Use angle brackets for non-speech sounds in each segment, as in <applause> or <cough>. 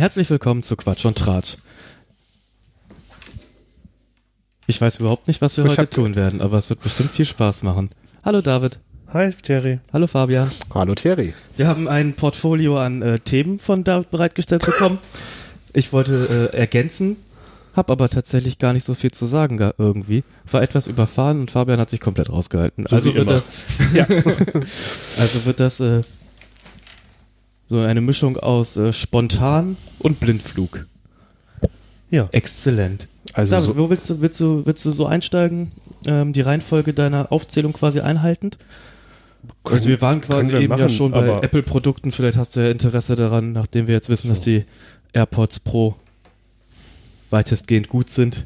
Herzlich willkommen zu Quatsch und Tratsch. Ich weiß überhaupt nicht, was wir Ich heute hab- tun werden, aber es wird bestimmt viel Spaß machen. Hallo David. Hi, Terry. Hallo Fabian. Hallo Terry. Wir haben ein Portfolio an äh, Themen von David bereitgestellt bekommen. Ich wollte äh, ergänzen, habe aber tatsächlich gar nicht so viel zu sagen ga- irgendwie. War etwas überfahren und Fabian hat sich komplett rausgehalten. So also wird das, <laughs> also wird das äh, so eine Mischung aus äh, spontan und Blindflug. Ja. Exzellent. Also David, so, wo willst du, willst du, willst du so einsteigen? Ähm, die Reihenfolge deiner Aufzählung quasi einhaltend? also wir waren quasi können wir eben ja machen, schon bei Apple-Produkten. Vielleicht hast du ja Interesse daran, nachdem wir jetzt wissen, dass die AirPods Pro weitestgehend gut sind,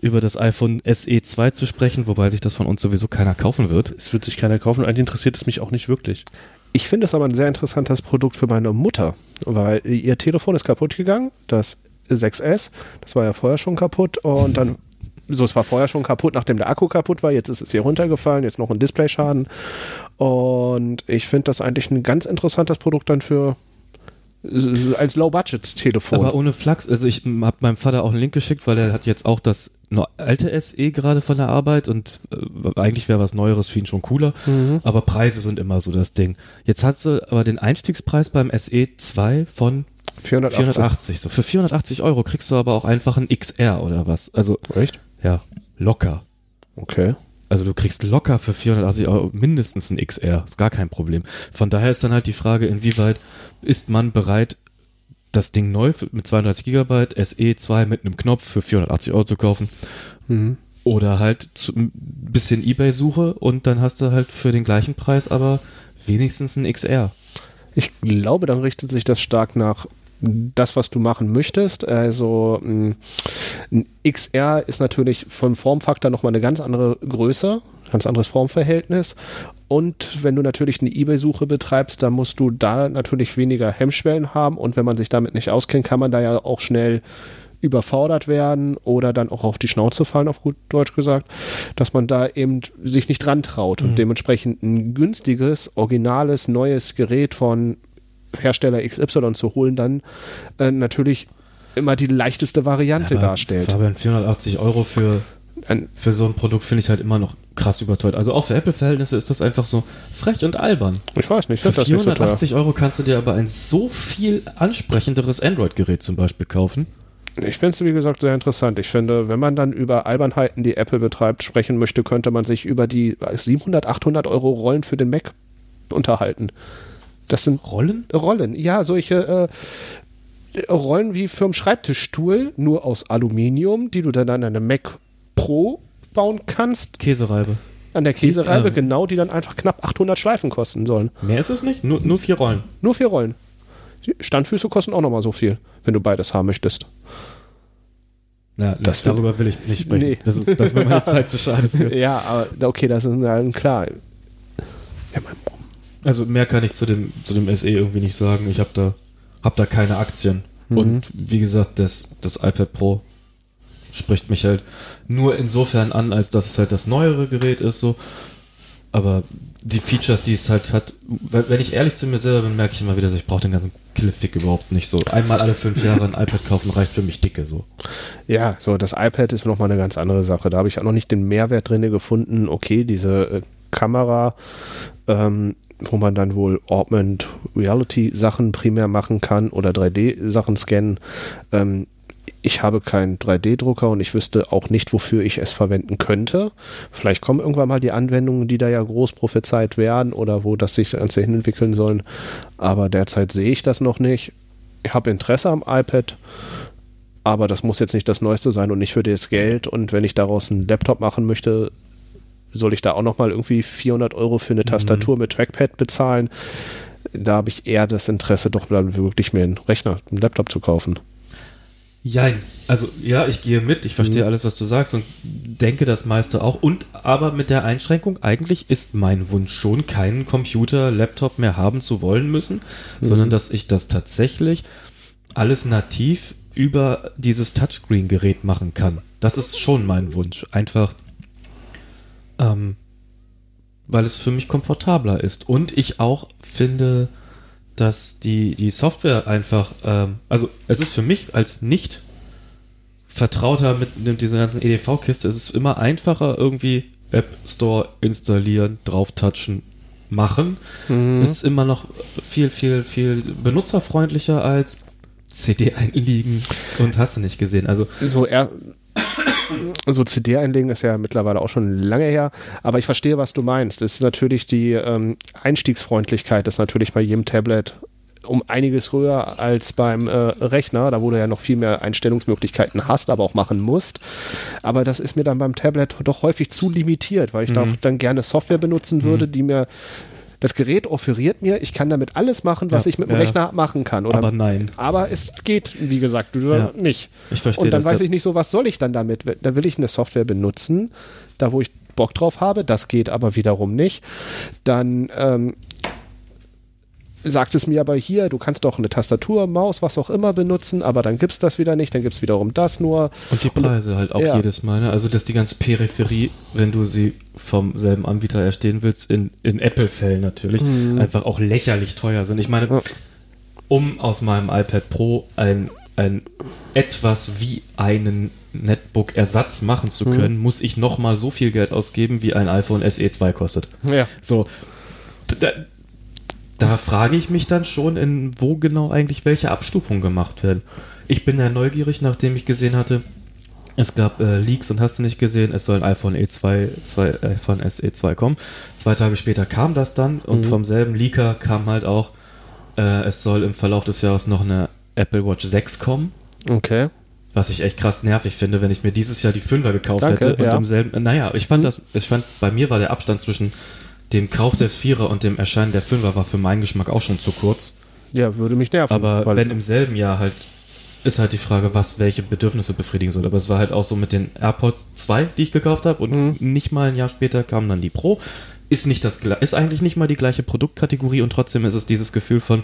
über das iPhone SE 2 zu sprechen, wobei sich das von uns sowieso keiner kaufen wird. Es wird sich keiner kaufen. Eigentlich interessiert es mich auch nicht wirklich. Ich finde es aber ein sehr interessantes Produkt für meine Mutter, weil ihr Telefon ist kaputt gegangen, das 6S, das war ja vorher schon kaputt und dann <laughs> so, es war vorher schon kaputt, nachdem der Akku kaputt war. Jetzt ist es hier runtergefallen, jetzt noch ein Displayschaden. Und ich finde das eigentlich ein ganz interessantes Produkt dann für als Low-Budget-Telefon. Aber ohne Flachs, also ich habe meinem Vater auch einen Link geschickt, weil er hat jetzt auch das alte SE gerade von der Arbeit und äh, eigentlich wäre was Neueres für ihn schon cooler, Mhm. aber Preise sind immer so das Ding. Jetzt hat sie aber den Einstiegspreis beim SE 2 von 480. 480. So für 480 Euro kriegst du aber auch einfach ein XR oder was. Also Echt? ja, locker. Okay. Also du kriegst locker für 480 Euro mindestens ein XR, ist gar kein Problem. Von daher ist dann halt die Frage, inwieweit ist man bereit, das Ding neu mit 32 Gigabyte SE 2 mit einem Knopf für 480 Euro zu kaufen Mhm. oder halt zu, ein bisschen Ebay-Suche und dann hast du halt für den gleichen Preis aber wenigstens ein XR. Ich glaube, dann richtet sich das stark nach das, was du machen möchtest. Also ein XR ist natürlich vom Formfaktor nochmal eine ganz andere Größe, ganz anderes Formverhältnis. Und wenn du natürlich eine Ebay-Suche betreibst, dann musst du da natürlich weniger Hemmschwellen haben. Und wenn man sich damit nicht auskennt, kann man da ja auch schnell überfordert werden oder dann auch auf die Schnauze fallen, auf gut Deutsch gesagt, dass man da eben sich nicht dran traut und dementsprechend ein günstiges, originales, neues Gerät von Hersteller XY zu holen, dann äh, natürlich immer die leichteste Variante Aber darstellt. Fabian, 480 Euro für, für so ein Produkt finde ich halt immer noch krass überteuert. Also auch für Apple-Verhältnisse ist das einfach so frech und albern. ich weiß nicht, ich Für finde das nicht so. 480 Euro kannst du dir aber ein so viel ansprechenderes Android-Gerät zum Beispiel kaufen. Ich finde es, wie gesagt, sehr interessant. Ich finde, wenn man dann über Albernheiten, die Apple betreibt, sprechen möchte, könnte man sich über die 700, 800 Euro Rollen für den Mac unterhalten. Das sind Rollen? Rollen, ja, solche äh, Rollen wie für einen Schreibtischstuhl, nur aus Aluminium, die du dann an eine Mac Pro bauen kannst, Käsereibe. an der Käsereibe, äh, genau, die dann einfach knapp 800 Schleifen kosten sollen. Mehr ist es nicht? Nur, nur vier Rollen. Nur vier Rollen. Die Standfüße kosten auch nochmal so viel, wenn du beides haben möchtest. Ja, Das darüber will ich nicht sprechen. Nee. Das ist, das mir meine Zeit zu schade für. <laughs> Ja, aber okay, das ist dann klar. Ja, mein Also mehr kann ich zu dem, zu dem SE irgendwie nicht sagen. Ich habe da, hab da keine Aktien. Und wie gesagt, das, das iPad Pro spricht mich halt nur insofern an, als dass es halt das neuere Gerät ist, so. Aber die Features, die es halt hat, wenn ich ehrlich zu mir selber bin, merke ich immer wieder, so, ich brauche den ganzen Killefick überhaupt nicht so. Einmal alle fünf Jahre ein iPad kaufen reicht für mich dicke, so. Ja, so das iPad ist nochmal eine ganz andere Sache. Da habe ich auch noch nicht den Mehrwert drin gefunden. Okay, diese äh, Kamera, ähm, wo man dann wohl Augmented Reality Sachen primär machen kann oder 3D Sachen scannen. Ähm, ich habe keinen 3D-Drucker und ich wüsste auch nicht, wofür ich es verwenden könnte. Vielleicht kommen irgendwann mal die Anwendungen, die da ja groß prophezeit werden oder wo das sich Ganze hin entwickeln sollen. Aber derzeit sehe ich das noch nicht. Ich habe Interesse am iPad, aber das muss jetzt nicht das Neueste sein und nicht für das Geld. Und wenn ich daraus einen Laptop machen möchte, soll ich da auch nochmal irgendwie 400 Euro für eine Tastatur mit Trackpad bezahlen? Da habe ich eher das Interesse, doch dann wirklich mir einen Rechner, einen Laptop zu kaufen. Jein. Also ja, ich gehe mit, ich verstehe alles, was du sagst und denke das meiste auch. Und aber mit der Einschränkung, eigentlich ist mein Wunsch schon, keinen Computer, Laptop mehr haben zu wollen müssen, sondern dass ich das tatsächlich alles nativ über dieses Touchscreen-Gerät machen kann. Das ist schon mein Wunsch. Einfach, ähm, weil es für mich komfortabler ist. Und ich auch finde, dass die, die Software einfach, ähm, also es ist für mich als nicht vertrauter mit, dieser ganzen EDV-Kiste, es ist immer einfacher irgendwie App Store installieren, drauftatschen, machen. Mhm. Es ist immer noch viel, viel, viel benutzerfreundlicher als CD einlegen und hast du nicht gesehen. Also so er so CD einlegen ist ja mittlerweile auch schon lange her, aber ich verstehe, was du meinst. Es ist natürlich die ähm, Einstiegsfreundlichkeit, das ist natürlich bei jedem Tablet um einiges höher als beim äh, Rechner, da wo du ja noch viel mehr Einstellungsmöglichkeiten hast, aber auch machen musst. Aber das ist mir dann beim Tablet doch häufig zu limitiert, weil ich da Mhm. auch dann gerne Software benutzen würde, die mir das Gerät offeriert mir, ich kann damit alles machen, was Ja, ich mit dem ja. Rechner machen kann. Oder, aber nein. aber es geht, wie gesagt, Ja. nicht. Ich verstehe Und dann das. weiß ich nicht so, was soll ich dann damit? Da will ich eine Software benutzen, da wo ich Bock drauf habe, das geht aber wiederum nicht. Dann ähm, sagt es mir aber hier, du kannst doch eine Tastatur, Maus, was auch immer benutzen, aber dann gibt's das wieder nicht, dann gibt's wiederum das nur. Und die Preise halt auch Ja. jedes Mal. Ne? Also, dass die ganze Peripherie, wenn du sie vom selben Anbieter erstehen willst, in, in Apple-Fällen natürlich, einfach auch lächerlich teuer sind. Ich meine, Mhm. Um aus meinem iPad Pro ein, ein etwas wie einen Netbook-Ersatz machen Mhm. zu können, muss ich nochmal so viel Geld ausgeben, wie ein iPhone SE 2 kostet. Ja. So, da, da frage ich mich dann schon, in wo genau eigentlich welche Abstufungen gemacht werden. Ich bin ja neugierig, nachdem ich gesehen hatte, es gab äh, Leaks und hast du nicht gesehen, es soll ein iPhone E2, zwei, iPhone SE 2 kommen. Zwei Tage später kam das dann und vom selben Leaker kam halt auch, äh, es soll im Verlauf des Jahres noch eine Apple Watch 6 kommen. Okay. Was ich echt krass nervig finde, wenn ich mir dieses Jahr die Fünfer gekauft Danke, hätte und ja. im selben. Naja, ich fand das, ich fand, bei mir war der Abstand zwischen dem Kauf des Vierer und dem Erscheinen der Fünfer war für meinen Geschmack auch schon zu kurz. Ja, würde mich nerven. Aber weil- wenn im selben Jahr halt, ist halt die Frage, was welche Bedürfnisse befriedigen soll. Aber es war halt auch so mit den AirPods 2, die ich gekauft habe und Mhm. nicht mal ein Jahr später kam dann die Pro. Ist nicht das ist eigentlich nicht mal die gleiche Produktkategorie und trotzdem ist es dieses Gefühl von,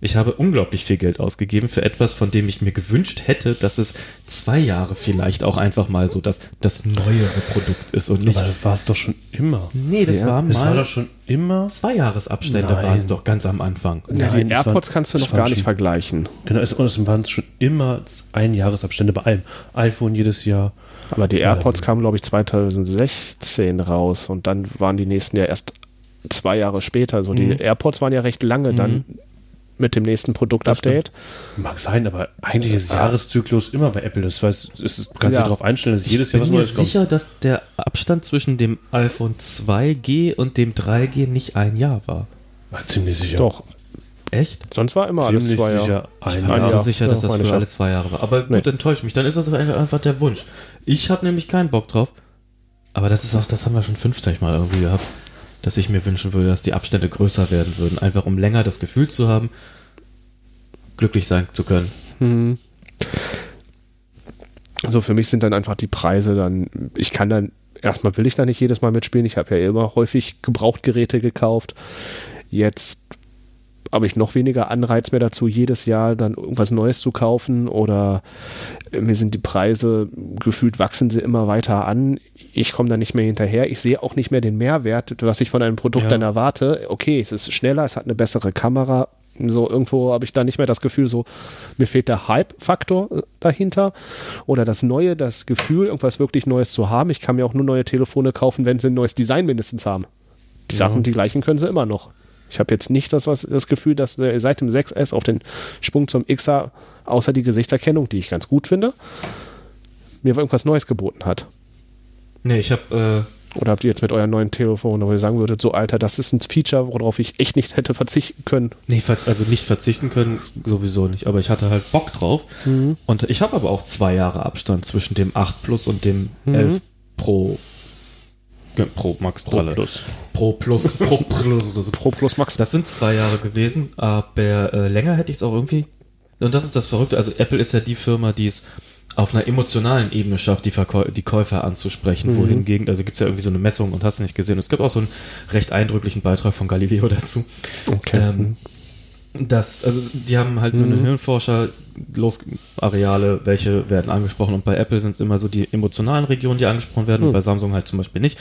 ich habe unglaublich viel Geld ausgegeben für etwas, von dem ich mir gewünscht hätte, dass es zwei Jahre vielleicht auch einfach mal so das, das neuere Produkt ist und nicht. Aber das war es doch schon immer. Nee, das Ja, war Es war mal doch schon immer. zwei Jahresabstände waren es doch ganz am Anfang. ja, Nein, die AirPods kannst du es noch waren gar nicht schon- vergleichen. Genau, es, und es waren schon immer ein Jahresabstände bei allem. iPhone jedes Jahr. Aber die AirPods kamen, glaube ich, 2016 raus und dann waren die nächsten ja erst zwei Jahre später. So, die Mhm. AirPods waren ja recht lange dann mit dem nächsten Produktupdate. Mag sein, aber eigentlich ist Jahreszyklus immer bei Apple. Das heißt, es ist, kannst Ja. dich darauf einstellen, dass jedes ich Jahr bin was mir Neues kommt. sicher, dass der Abstand zwischen dem iPhone 2G und dem 3G nicht ein Jahr war. War ziemlich sicher. Doch, Echt? sonst war immer alles zwei Jahre. sicher Ich ein war mir Jahr. so sicher, dass Ja, das meine für ich alle zwei Jahre war. Aber gut, Nee. enttäuscht mich. Dann ist das einfach der Wunsch. Ich habe nämlich keinen Bock drauf. Aber das ist auch, das haben wir schon 50 Mal irgendwie gehabt, dass ich mir wünschen würde, dass die Abstände größer werden würden. Einfach um länger das Gefühl zu haben, glücklich sein zu können. Hm. So, für mich sind dann einfach die Preise dann, ich kann dann, erstmal will ich da nicht jedes Mal mitspielen, ich habe ja immer häufig Gebrauchtgeräte gekauft. Jetzt habe ich noch weniger Anreiz mehr dazu, jedes Jahr dann irgendwas Neues zu kaufen oder äh, mir sind die Preise gefühlt wachsen sie immer weiter an. Ich komme da nicht mehr hinterher. Ich sehe auch nicht mehr den Mehrwert, was ich von einem Produkt Ja. dann erwarte. Okay, es ist schneller, es hat eine bessere Kamera. So irgendwo habe ich da nicht mehr das Gefühl, so mir fehlt der Hype-Faktor äh, dahinter oder das Neue, das Gefühl, irgendwas wirklich Neues zu haben. Ich kann mir auch nur neue Telefone kaufen, wenn sie ein neues Design mindestens haben. Die Sachen, die gleichen können sie immer noch. Ich habe jetzt nicht das, was, das Gefühl, dass äh, seit dem 6S auf den Sprung zum XR, außer die Gesichtserkennung, die ich ganz gut finde, mir irgendwas Neues geboten hat. Nee, ich habe Oder habt ihr jetzt mit eurem neuen Telefon, wo ihr sagen würdet, so Alter, das ist ein Feature, worauf ich echt nicht hätte verzichten können. Nee, also nicht verzichten können, sowieso nicht. Aber ich hatte halt Bock drauf. Und ich habe aber auch zwei Jahre Abstand zwischen dem 8 Plus und dem 11 Pro. Pro Max Tralle. Plus. Pro Plus. Pro Plus. oder so. Pro Plus Max. Das sind zwei Jahre gewesen, aber äh, länger hätte ich es auch irgendwie. Und das ist das Verrückte. Also Apple ist ja die Firma, die es auf einer emotionalen Ebene schafft, die, Verkäu die Käufer anzusprechen. Wohingegen, also gibt es ja irgendwie so eine Messung und hast du nicht gesehen. Es gibt auch so einen recht eindrücklichen Beitrag von Galileo <laughs> dazu. Okay. Ähm, das, also die haben halt nur eine Hirnforscher, los Areale, welche werden angesprochen und bei Apple sind es immer so die emotionalen Regionen, die angesprochen werden und bei Samsung halt zum Beispiel nicht.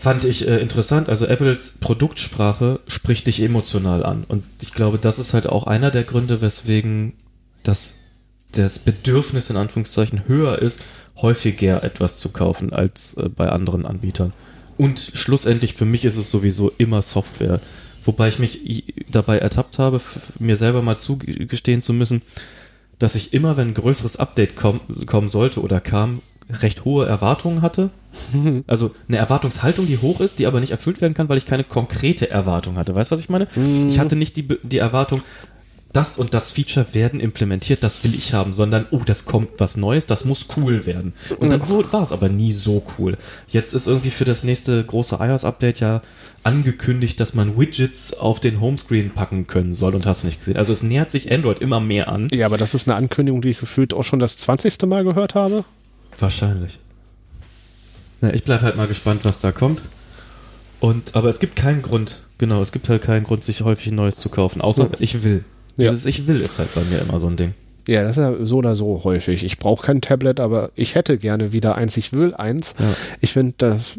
fand ich äh, interessant. Also Apples Produktsprache spricht dich emotional an. Und ich glaube, das ist halt auch einer der Gründe, weswegen das, das Bedürfnis in Anführungszeichen höher ist, häufiger etwas zu kaufen als äh, bei anderen Anbietern. Und schlussendlich für mich ist es sowieso immer Software. Wobei ich mich dabei ertappt habe, mir selber mal zugestehen zu müssen, dass ich immer, wenn ein größeres Update komm, kommen sollte oder kam, recht hohe Erwartungen hatte. <laughs> Also eine Erwartungshaltung, die hoch ist, die aber nicht erfüllt werden kann, weil ich keine konkrete Erwartung hatte. Weißt du, was ich meine? Ich hatte nicht die, die Erwartung, das und das Feature werden implementiert, das will ich haben, sondern, oh, das kommt was Neues, das muss cool werden. Und dann wo- war es aber nie so cool. Jetzt ist irgendwie für das nächste große iOS-Update ja angekündigt, dass man Widgets auf den Homescreen packen können soll und hast du nicht gesehen. Also es nähert sich Android immer mehr an. Ja, aber das ist eine Ankündigung, die ich gefühlt auch schon das 20. Mal gehört habe. Wahrscheinlich. Na, ich bleib halt mal gespannt, was da kommt. Und, aber es gibt keinen Grund, genau, es gibt halt keinen Grund, sich häufig ein neues zu kaufen, außer Ja. ich will. Ja. Dieses Ich will ist halt bei mir immer so ein Ding. Ja, das ist ja so oder so häufig. Ich brauche kein Tablet, aber ich hätte gerne wieder eins. Ich will eins. Ja. Ich finde, dass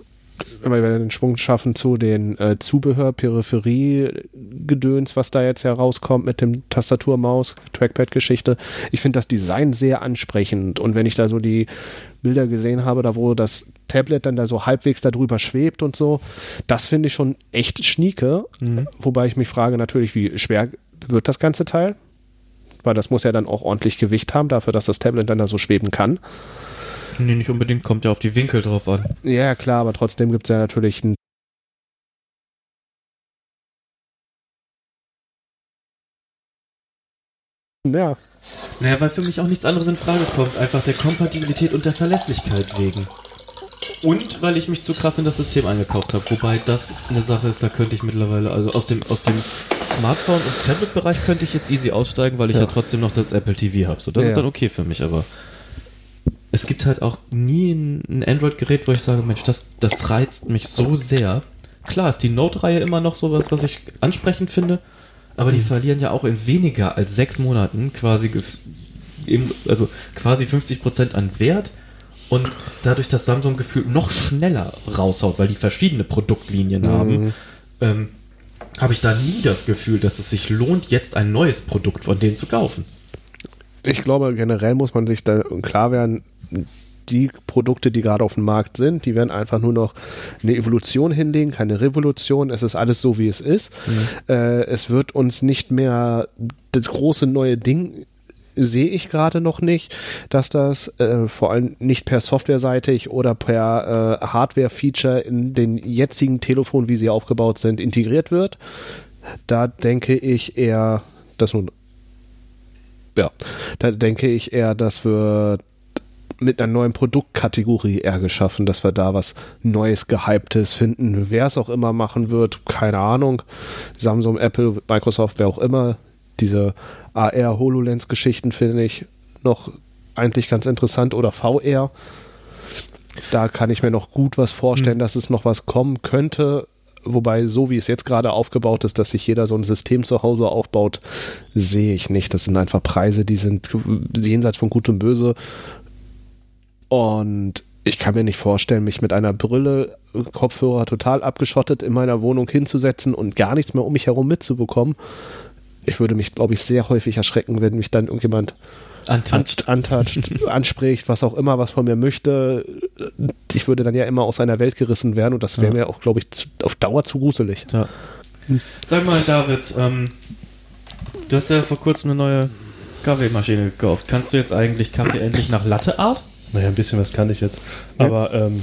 wenn wir den Schwung schaffen zu den äh, Zubehör, Peripherie, Gedöns, was da jetzt herauskommt mit dem Tastatur, Maus, Trackpad-Geschichte. Ich finde das Design sehr ansprechend. Und wenn ich da so die Bilder gesehen habe, da wo das Tablet dann da so halbwegs darüber schwebt und so, das finde ich schon echt schnieke. Wobei ich mich frage natürlich, wie schwer wird das ganze Teil? Weil das muss ja dann auch ordentlich Gewicht haben, dafür, dass das Tablet dann da so schweben kann. Nee, nicht unbedingt, kommt ja auf die Winkel drauf an. Ja, klar, aber trotzdem gibt es ja natürlich ein Ja, Naja, weil für mich auch nichts anderes in Frage kommt, einfach der Kompatibilität und der Verlässlichkeit wegen. Und weil ich mich zu krass in das System eingekauft habe. Wobei das eine Sache ist, da könnte ich mittlerweile, also aus dem, aus dem Smartphone- und Tablet-Bereich könnte ich jetzt easy aussteigen, weil ich ja, Ja. trotzdem noch das Apple TV habe. So, das Ja. ist dann okay für mich, aber es gibt halt auch nie ein, Android-Gerät, wo ich sage, Mensch, das, das reizt mich so sehr. Klar ist die Note-Reihe immer noch sowas, was ich ansprechend finde, aber die verlieren ja auch in weniger als sechs Monaten quasi, also quasi 50% an Wert und dadurch, dass Samsung gefühlt noch schneller raushaut, weil die verschiedene Produktlinien haben, ähm, habe ich da nie das Gefühl, dass es sich lohnt, jetzt ein neues Produkt von denen zu kaufen. ich glaube, generell muss man sich da klar werden, die Produkte, die gerade auf dem Markt sind, die werden einfach nur noch eine Evolution hinlegen, keine Revolution. Es ist alles so, wie es ist. Äh, es wird uns nicht mehr das große neue Ding sehe ich gerade noch nicht, dass das äh, vor allem nicht per softwareseitig oder per äh, Hardware-Feature in den jetzigen Telefonen, wie sie aufgebaut sind, integriert wird. Da denke ich eher, dass nun ja, da denke ich eher, dass wir mit einer neuen Produktkategorie eher geschaffen, dass wir da was Neues, Gehyptes finden. Wer es auch immer machen wird, keine Ahnung. Samsung, Apple, Microsoft, wer auch immer. Diese AR-HoloLens-Geschichten finde ich noch eigentlich ganz interessant oder VR. Da kann ich mir noch gut was vorstellen, dass es noch was kommen könnte. Wobei, so wie es jetzt gerade aufgebaut ist, dass sich jeder so ein System zu Hause aufbaut, sehe ich nicht. Das sind einfach Preise, die sind jenseits von Gut und Böse. Und ich kann mir nicht vorstellen, mich mit einer Brille, Kopfhörer total abgeschottet in meiner Wohnung hinzusetzen und gar nichts mehr um mich herum mitzubekommen. Ich würde mich, glaube ich, sehr häufig erschrecken, wenn mich dann irgendjemand Untouched. antatscht, <laughs> anspricht, was auch immer, was von mir möchte. Ich würde dann ja immer aus einer Welt gerissen werden und das wäre Ja. mir auch, glaube ich, auf Dauer zu gruselig. Ja. Sag mal, David, ähm, du hast ja vor kurzem eine neue Kaffeemaschine gekauft. Kannst du jetzt eigentlich Kaffee endlich nach Latteart? Naja, ein bisschen was kann ich jetzt. Aber, ähm,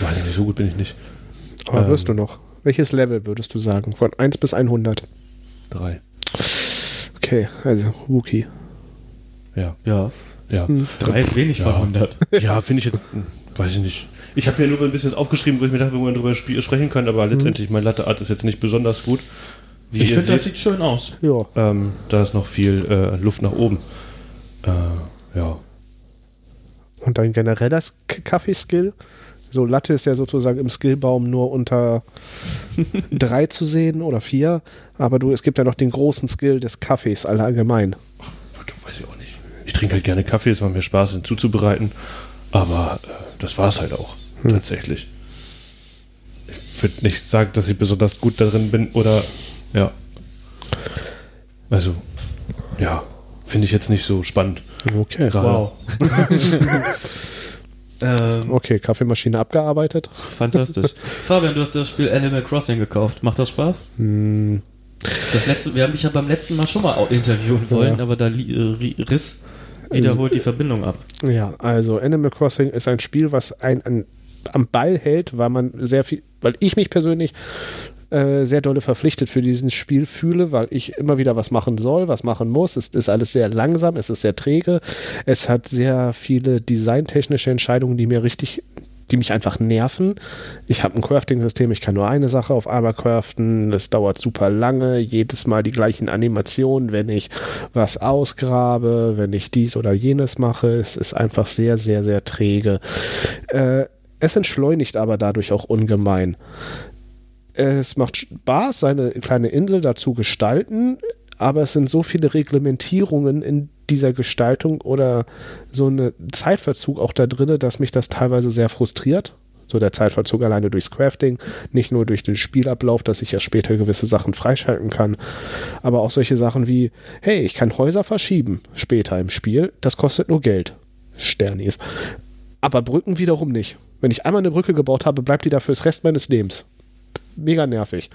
weiß ich nicht, so gut bin ich nicht. Aber Ähm. wirst du noch? Welches Level würdest du sagen? Von 1 bis 100? Drei. Okay, also Wookie. Ja. Ja. Ja. Drei ist wenig Ja. von 100. Ja, finde ich jetzt, hm, weiß ich nicht. Ich habe mir nur ein bisschen aufgeschrieben, wo ich mir dachte, wo wir drüber spie- sprechen können, aber letztendlich, mein Latte Art ist jetzt nicht besonders gut. Wie Ich finde, das sieht schön aus. Ja. ähm, da ist noch viel äh, Luft nach oben. Äh, ja. Und dein genereller K- Kaffeeskill? So, Latte ist ja sozusagen im Skillbaum nur unter <laughs> drei zu sehen oder vier, aber du, es gibt ja noch den großen Skill des Kaffees allgemein. Weiß ich auch nicht. Ich trinke halt gerne Kaffee, es macht mir Spaß, ihn zuzubereiten. Aber äh, das war es halt auch, tatsächlich. würde nicht sagen, dass ich besonders gut darin bin oder ja. Also, ja, finde ich jetzt nicht so spannend. Okay, Gerade. <laughs> Ähm, Okay, Kaffeemaschine abgearbeitet. Fantastisch. <laughs> Fabian, du hast das Spiel Animal Crossing gekauft. Macht das Spaß? Hm, Das letzte, wir haben dich ja beim letzten Mal schon mal interviewen wollen, Ja. aber da äh, ri- riss wiederholt die Verbindung ab. ja, also Animal Crossing ist ein Spiel, was einen an, am Ball hält, weil man sehr viel, weil ich mich persönlich äh, sehr dolle verpflichtet für dieses Spiel fühle, weil ich immer wieder was machen soll, was machen muss. Es ist alles sehr langsam, es ist sehr träge. Es hat sehr viele designtechnische Entscheidungen, die mir richtig die mich einfach nerven. Ich habe ein Crafting-System, ich kann nur eine Sache auf einmal craften, es dauert super lange, jedes Mal die gleichen Animationen, wenn ich was ausgrabe, wenn ich dies oder jenes mache. Es ist einfach sehr, sehr, sehr träge. Äh, es entschleunigt aber dadurch auch ungemein. Es macht Spaß, seine kleine Insel dazu gestalten, aber es sind so viele Reglementierungen in dieser Gestaltung oder so eine Zeitverzug auch da drin, dass mich das teilweise sehr frustriert. So der Zeitverzug alleine durchs Crafting, nicht nur durch den Spielablauf, dass ich ja später gewisse Sachen freischalten kann, aber auch solche Sachen wie, hey, ich kann Häuser verschieben später im Spiel, das kostet nur Geld. Sternis. Aber Brücken wiederum nicht. Wenn ich einmal eine Brücke gebaut habe, bleibt die da fürs Rest meines Lebens. Mega nervig.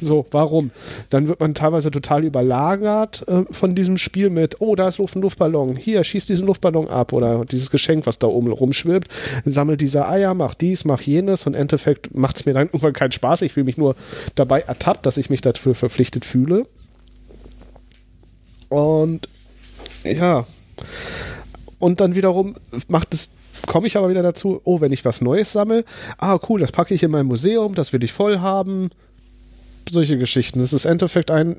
so, warum? Dann wird man teilweise total überlagert äh, von diesem Spiel mit, oh, da ist ein Luftballon, hier, schieß diesen Luftballon ab oder dieses Geschenk, was da oben rumschwirbt, sammelt diese Eier, mach dies, mach jenes und im Endeffekt macht es mir dann irgendwann keinen Spaß. Ich fühle mich nur dabei ertappt, dass ich mich dafür verpflichtet fühle. Und ja, und dann wiederum macht es, komme ich aber wieder dazu, oh, wenn ich was Neues sammle, ah, cool, das packe ich in mein Museum, das will ich voll haben. Solche Geschichten. Das ist im Endeffekt ein,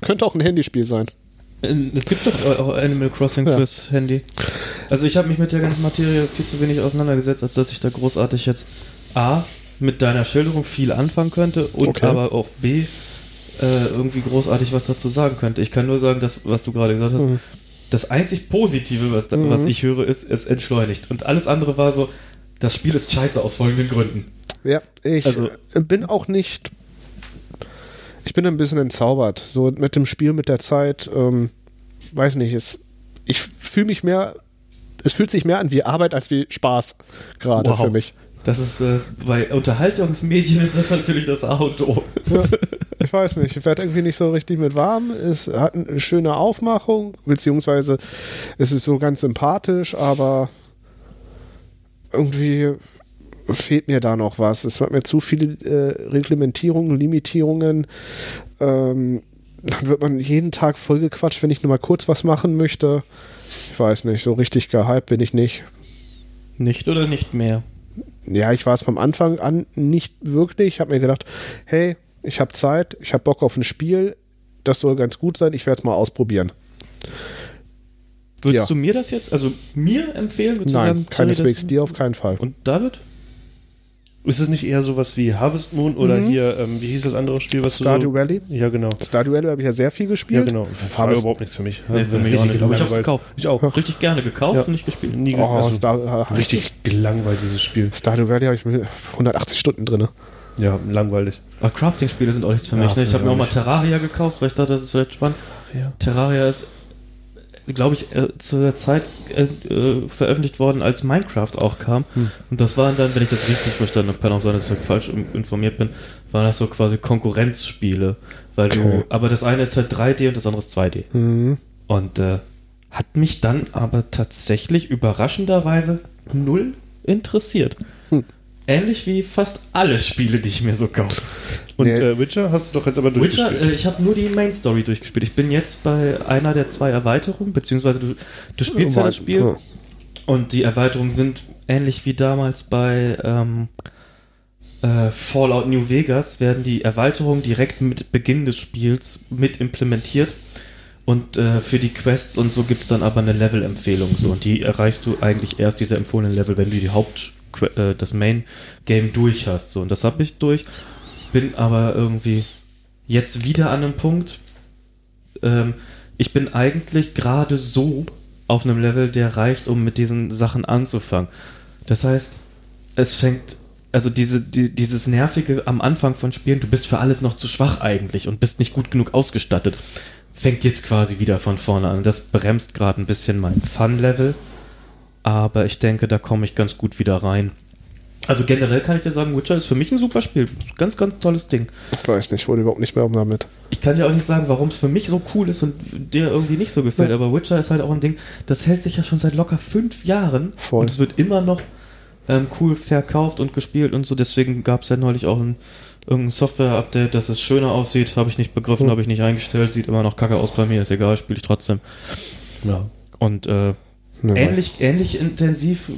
könnte auch ein Handyspiel sein. Äh, Es gibt doch auch Animal Crossing Ja. fürs Handy. Also ich habe mich mit der ganzen Materie viel zu wenig auseinandergesetzt, als dass ich da großartig jetzt A, mit deiner Schilderung viel anfangen könnte und Okay. aber auch B, äh, irgendwie großartig was dazu sagen könnte. Ich kann nur sagen, dass, was du gerade gesagt hast, Mhm. Das einzig Positive, was, da, Mhm. was ich höre, ist, es entschleunigt. Und alles andere war so, das Spiel ist scheiße aus folgenden Gründen. Ja, ich Also- bin auch nicht. Ich bin ein bisschen entzaubert. So mit dem Spiel, mit der Zeit. Ähm, weiß nicht, es, ich fühle mich mehr. Es fühlt sich mehr an wie Arbeit als wie Spaß gerade Wow. für mich. Das ist, äh, bei Unterhaltungsmedien ist das natürlich das A und O. Ich weiß nicht, ich werde irgendwie nicht so richtig mit warm. Es hat eine schöne Aufmachung, beziehungsweise es ist so ganz sympathisch, aber irgendwie fehlt mir da noch was. Es hat mir zu viele äh, Reglementierungen, Limitierungen. Ähm, dann wird man jeden Tag vollgequatscht, wenn ich nur mal kurz was machen möchte. Ich weiß nicht, so richtig gehypt bin ich nicht. Nicht oder nicht mehr? Ja, ich war es vom Anfang an nicht wirklich. Ich habe mir gedacht, hey, ich habe Zeit, ich habe Bock auf ein Spiel, das soll ganz gut sein, ich werde es mal ausprobieren. Würdest Ja. du mir das jetzt, also mir empfehlen? Nein, sagen, keineswegs dir auf keinen Fall. Und David? Ist es nicht eher sowas wie Harvest Moon oder Mhm. hier, ähm, wie hieß das andere Spiel, was Stardew du so... Valley? Ja, genau. Stardew Valley habe ich ja sehr viel gespielt. Ja, genau. War Harvest- überhaupt nichts für mich. Nee, für mich auch nicht. Aber ich hab's gelangweilt. gekauft. Ich auch. Richtig gerne gekauft Ja. und nicht gespielt. Nie Oh, also, Star, richtig gelangweilt, dieses Spiel. Stardew Valley habe ich mit 180 Stunden drin. Ja, langweilig. Aber Crafting-Spiele sind auch nichts für Ja, mich. Ne? für Ich habe mir auch mal. Terraria gekauft, weil ich dachte, das ist vielleicht spannend. Ja. Terraria ist, glaube ich, äh, zu der Zeit äh, äh, veröffentlicht worden, als Minecraft auch kam. Hm. Und das waren dann, wenn ich das richtig verstanden habe, kann auch sein, dass ich falsch informiert bin, waren das so quasi Konkurrenzspiele. Weil Okay. du, aber das eine ist halt 3D und das andere ist 2D. Mhm. Und äh, hat mich dann aber tatsächlich überraschenderweise null interessiert. Hm. Ähnlich wie fast alle Spiele, die ich mir so kaufe. Und Nee. äh, Witcher hast du doch jetzt aber Witcher, durchgespielt. äh, ich habe nur die Main Story durchgespielt. Ich bin jetzt bei einer der zwei Erweiterungen, beziehungsweise du, du spielst ja das Spiel Ja. und die Erweiterungen sind ähnlich wie damals bei ähm, äh, Fallout New Vegas, werden die Erweiterungen direkt mit Beginn des Spiels mit implementiert. Und äh, für die Quests und so gibt es dann aber eine Level-Empfehlung. So. Und die erreichst du eigentlich erst diese empfohlenen Level, wenn du die Haupt, äh, das Main-Game durch hast. So. Und das habe ich durch. Bin aber irgendwie jetzt wieder an einem Punkt. Ähm, ich bin eigentlich gerade so auf einem Level, der reicht, um mit diesen Sachen anzufangen. Das heißt, es fängt also diese, die, dieses nervige am Anfang von Spielen, du bist für alles noch zu schwach eigentlich und bist nicht gut genug ausgestattet, fängt jetzt quasi wieder von vorne an. Das bremst gerade ein bisschen mein Fun-Level, aber ich denke, da komme ich ganz gut wieder rein. Also generell kann ich dir sagen, Witcher ist für mich ein super Spiel. Ganz, ganz tolles Ding. Ich weiß nicht, wurde überhaupt nicht mehr um damit. Ich kann dir auch nicht sagen, warum es für mich so cool ist und dir irgendwie nicht so gefällt, Ja. aber Witcher ist halt auch ein Ding, das hält sich ja schon seit locker fünf Jahren Voll. und es wird immer noch ähm, cool verkauft und gespielt und so. Deswegen gab es ja neulich auch ein irgendein Software-Update, dass es schöner aussieht. Habe ich nicht begriffen, Hm. habe ich nicht eingestellt. Sieht immer noch kacke aus bei mir, ist egal, spiele ich trotzdem. Ja. Und äh, Ne, ähnlich, ähnlich intensiv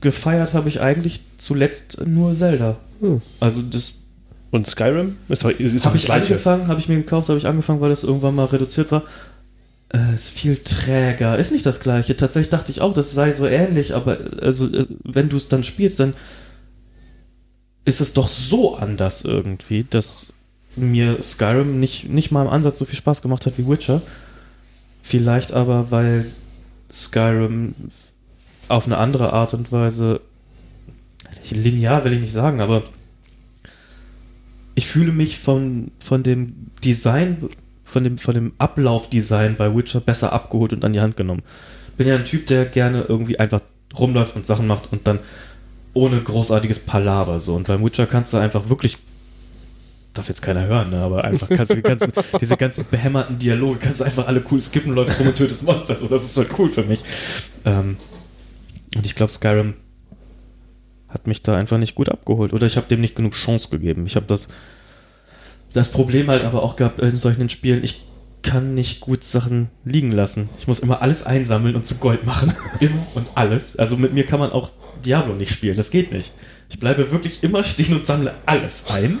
gefeiert habe ich eigentlich zuletzt nur Zelda. Hm. Also das Und Skyrim? Ist doch, ist habe das ich Gleiche. angefangen, habe ich mir gekauft, habe ich angefangen, weil es irgendwann mal reduziert war. Äh, ist viel träger, ist nicht das gleiche. Tatsächlich dachte ich auch, das sei so ähnlich, aber äh, also äh, wenn du es dann spielst, dann ist es doch so anders irgendwie, dass mir Skyrim nicht, nicht mal im Ansatz so viel Spaß gemacht hat wie Witcher. Vielleicht aber, weil Skyrim auf eine andere Art und Weise linear will ich nicht sagen, aber ich fühle mich von, von dem Design, von dem, von dem Ablaufdesign bei Witcher besser abgeholt und an die Hand genommen. Bin ja ein Typ, der gerne irgendwie einfach rumläuft und Sachen macht und dann ohne großartiges Palaver so. Und beim Witcher kannst du einfach wirklich, darf jetzt keiner hören, ne, aber einfach kannst du die ganzen, <laughs> diese ganzen behämmerten Dialoge, kannst du einfach alle cool skippen, läufst rum und tötest Monster. So, das ist halt cool für mich. Ähm, und ich glaube, Skyrim hat mich da einfach nicht gut abgeholt. Oder ich habe dem nicht genug Chance gegeben. Ich habe das, das Problem halt aber auch gehabt in solchen Spielen, ich kann nicht gut Sachen liegen lassen. Ich muss immer alles einsammeln und zu Gold machen. immer <laughs> und alles. Also mit mir kann man auch Diablo nicht spielen. Das geht nicht. Ich bleibe wirklich immer stehen und sammle alles ein.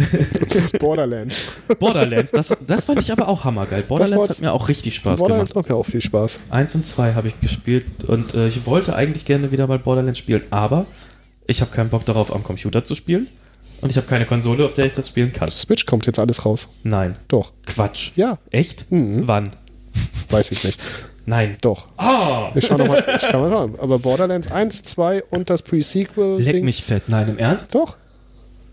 <laughs> Borderlands. Borderlands, das, das fand ich aber auch hammergeil. Borderlands hat mir auch richtig Spaß Borderlands gemacht. macht mir auch viel Spaß. Eins und zwei habe ich gespielt und äh, ich wollte eigentlich gerne wieder mal Borderlands spielen, aber ich habe keinen Bock darauf, am Computer zu spielen und ich habe keine Konsole, auf der ich das spielen kann. Switch kommt jetzt alles raus. Nein, Doch. Quatsch. Ja, Echt? Mhm. Wann? weiß ich nicht. Nein. Doch. Ah! Ich schau noch mal, ich kann mal schauen. Aber Borderlands 1, 2 und das Pre-Sequel. Leck Ding- mich fett. Nein, im Ernst? Doch.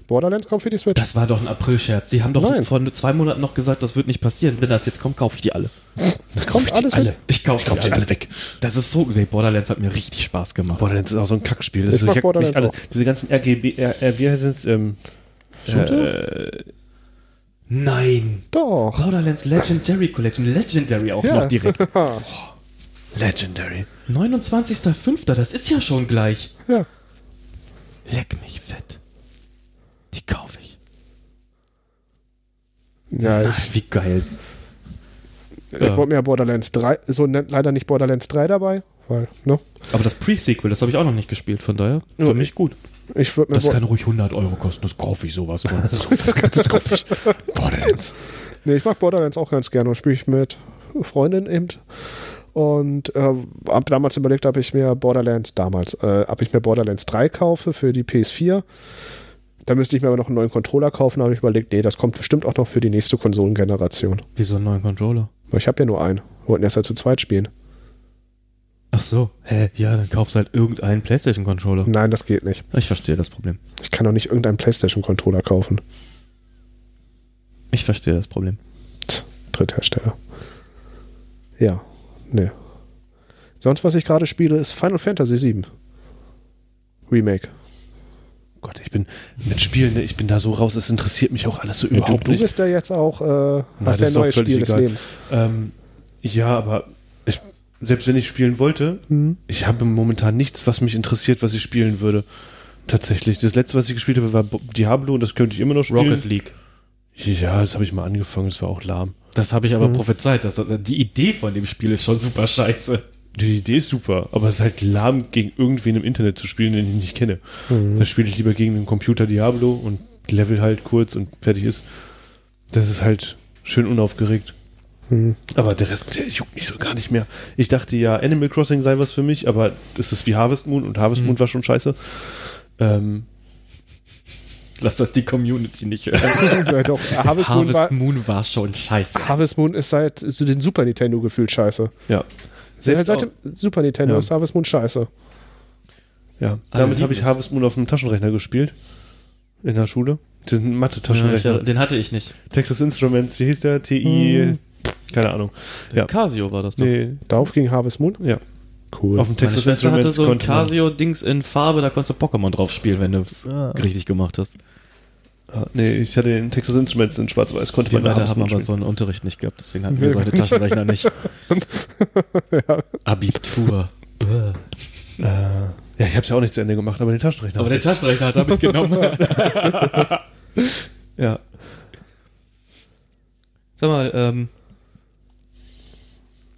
Borderlands kommt für die Switch. Das war doch ein April-Scherz. Sie haben doch Nein. vor zwei Monaten noch gesagt, das wird nicht passieren. Wenn das jetzt kommt, kaufe ich die alle. Das kommt alles alle. mit. Ich kaufe Kauft die alle. weg. Das ist so. Nee, Borderlands hat mir richtig Spaß gemacht. Borderlands ist auch so ein Kackspiel. Das Ich ist, mag jackt mich Borderlands alle. auch. Diese ganzen RGB, R, R, wie heißt es? Ähm, Shooter? äh, Nein. Doch. Borderlands Legendary Collection. Legendary auch Ja. noch direkt. <laughs> Legendary. 29.05. Das ist ja schon gleich. ja. Leck mich fett. Die kaufe ich. Ja, Nein, wie geil. ich Ja. wollte mir ja Borderlands 3, so ne, leider nicht Borderlands 3 dabei, weil, ne? Aber das Pre-Sequel, das habe ich auch noch nicht gespielt, von daher für Ja, mich gut. Ich würde mir Das kann ruhig 100 Euro kosten, das kaufe ich sowas von. Was kann das kaufe ich? Borderlands. Nee, ich mag Borderlands auch ganz gerne und spiele ich mit Freundin eben. Und äh, hab damals überlegt, ob ich mir Borderlands, damals, äh, ob ich mir Borderlands 3 kaufe für die PS4. Da müsste ich mir aber noch einen neuen Controller kaufen. Da habe ich überlegt, nee, das kommt bestimmt auch noch für die nächste Konsolengeneration. Wieso einen neuen Controller? Ich habe ja nur einen. Wir wollten erst halt zu zweit spielen. Ach so, hä, ja, dann kaufst du halt irgendeinen PlayStation-Controller. Nein, das geht nicht. Ich verstehe das Problem. Ich kann doch nicht irgendeinen PlayStation-Controller kaufen. Ich verstehe das Problem. Dritthersteller. Ja, nee. Sonst, was ich gerade spiele, ist Final Fantasy VII. Remake. Gott, ich bin mit Spielen, ne, ich bin da so raus, es interessiert mich auch alles so Du, überhaupt du nicht. bist ja jetzt auch äh, doch neues völlig Spiel des egal. Lebens. Ähm, ja, aber selbst wenn ich spielen wollte, Mhm. ich habe momentan nichts, was mich interessiert, was ich spielen würde. Tatsächlich. Das letzte, was ich gespielt habe, war Diablo und das könnte ich immer noch spielen. Rocket League. Ja, das habe ich mal angefangen, das war auch lahm. Das habe ich aber Mhm. prophezeit. Das, die Idee von dem Spiel ist schon super scheiße. Die Idee ist super, aber es ist halt lahm, gegen irgendwen im Internet zu spielen, den ich nicht kenne. Mhm. Da spiele ich lieber gegen den Computer Diablo und level halt kurz und fertig ist. Das ist halt schön unaufgeregt. Mhm. Aber der Rest, der juckt mich so gar nicht mehr. Ich dachte ja, Animal Crossing sei was für mich, aber das ist wie Harvest Moon und Harvest Mhm. Moon war schon scheiße. Ähm, Lass das die Community nicht hören. <laughs> ja, doch, <laughs> Harvest, Moon Harvest war, Moon war schon scheiße. Harvest Moon ist seit so den Super Nintendo gefühlt scheiße. ja. Seit, Selbst seit auch- dem Super Nintendo Ja. ist Harvest Moon scheiße. Ja, damit habe ich es. Harvest Moon auf dem Taschenrechner gespielt. In der Schule. Ja, ich, Mathe-Taschenrechner. den hatte ich nicht. Texas Instruments, wie hieß der? TI, keine Ahnung. Ja. Casio war das doch. Nee, Darauf ging Harvest Moon? ja. Cool. Auf dem Meine Texas Schwester hatte so ein Casio-Dings in Farbe, da konntest du Pokémon drauf spielen, wenn du es Ah. richtig gemacht hast. Ah, nee, ich hatte den Texas Instruments in Schwarz-Weiß, konnte man Harvest haben aber spielen. so einen Unterricht nicht gehabt, deswegen hatten wir solche Taschenrechner nicht. <laughs> Abitur. Äh, ja, ich habe es ja auch nicht zu Ende gemacht, aber den Taschenrechner. Aber der Taschenrechner hat er mitgenommen. ich. <laughs> ja. Sag mal, ähm,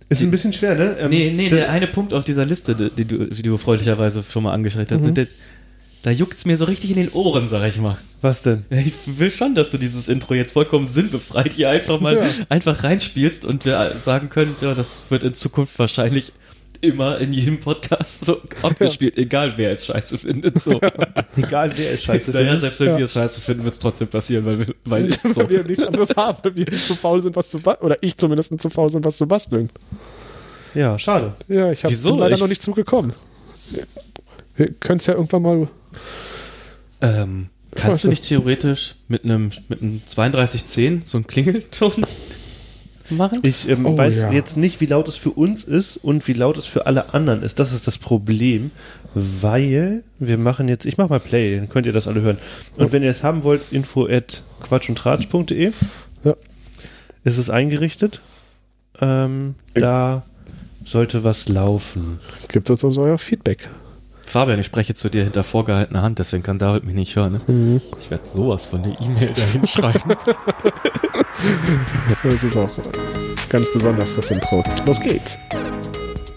Ist ein bisschen schwer, ne? Ähm, nee, nee, der- der eine Punkt auf dieser Liste, die, du, die du freundlicherweise schon mal angeschränkt hast, ne, der, da juckt's mir so richtig in den Ohren, sag ich mal. Was denn? Ich will schon, dass du dieses Intro jetzt vollkommen sinnbefreit hier einfach mal Ja. einfach reinspielst und wir sagen können, ja, das wird in Zukunft wahrscheinlich immer in jedem Podcast so abgespielt, egal wer es scheiße findet. So. Egal, wer es scheiße naja, findet. selbst wenn Ja. wir es scheiße finden, wird es trotzdem passieren, weil, wir, weil es so. wir nichts anderes haben, weil wir zu faul sind, was zu basteln. Oder ich zumindest zu faul sind, was zu basteln. Ja, schade. Ja, ich habe Wieso? leider Ich- noch nicht zugekommen. Wir können es ja irgendwann mal. Ähm, kannst du nicht theoretisch mit einem mit einem 3210 so einen Klingelton machen? Ich ähm, Oh, weiß ja. jetzt nicht, wie laut es für uns ist und wie laut es für alle anderen ist. Das ist das Problem, weil wir machen jetzt, ich mache mal Play, dann könnt ihr das alle hören. Und wenn ihr es haben wollt, info at quatschundtratsch.de Ja. ist es eingerichtet. Ähm, da sollte was laufen. Gibt uns uns euer Feedback. Fabian, ich spreche zu dir hinter vorgehaltener Hand, deswegen kann David mich nicht hören. Ne? Ich werde sowas von der E-Mail dahin schreiben. <laughs> Das ist auch ganz besonders, das Intro. Los geht's.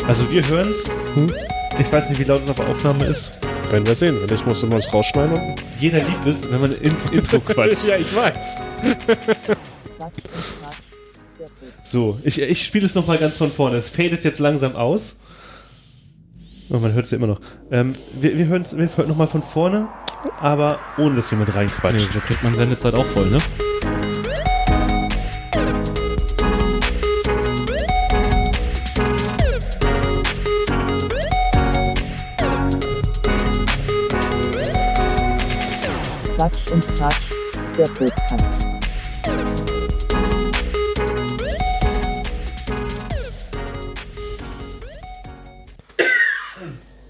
Also wir hören es. Hm? Ich weiß nicht, wie laut es auf der Aufnahme ist. Werden wir sehen. Wenn nicht, musst du mal es rausschneiden. Jeder liebt es, wenn man ins Intro <laughs> quatscht. ja, ich weiß. So, ich, ich spiele es nochmal ganz von vorne. Es fadet jetzt langsam aus. Oh, man hört es ja immer noch. Ähm, wir wir hören es nochmal von vorne, aber ohne dass jemand Nee, reinquatscht. so kriegt man Sendezeit auch voll, ne? Quatsch und Tratsch, der Podcast.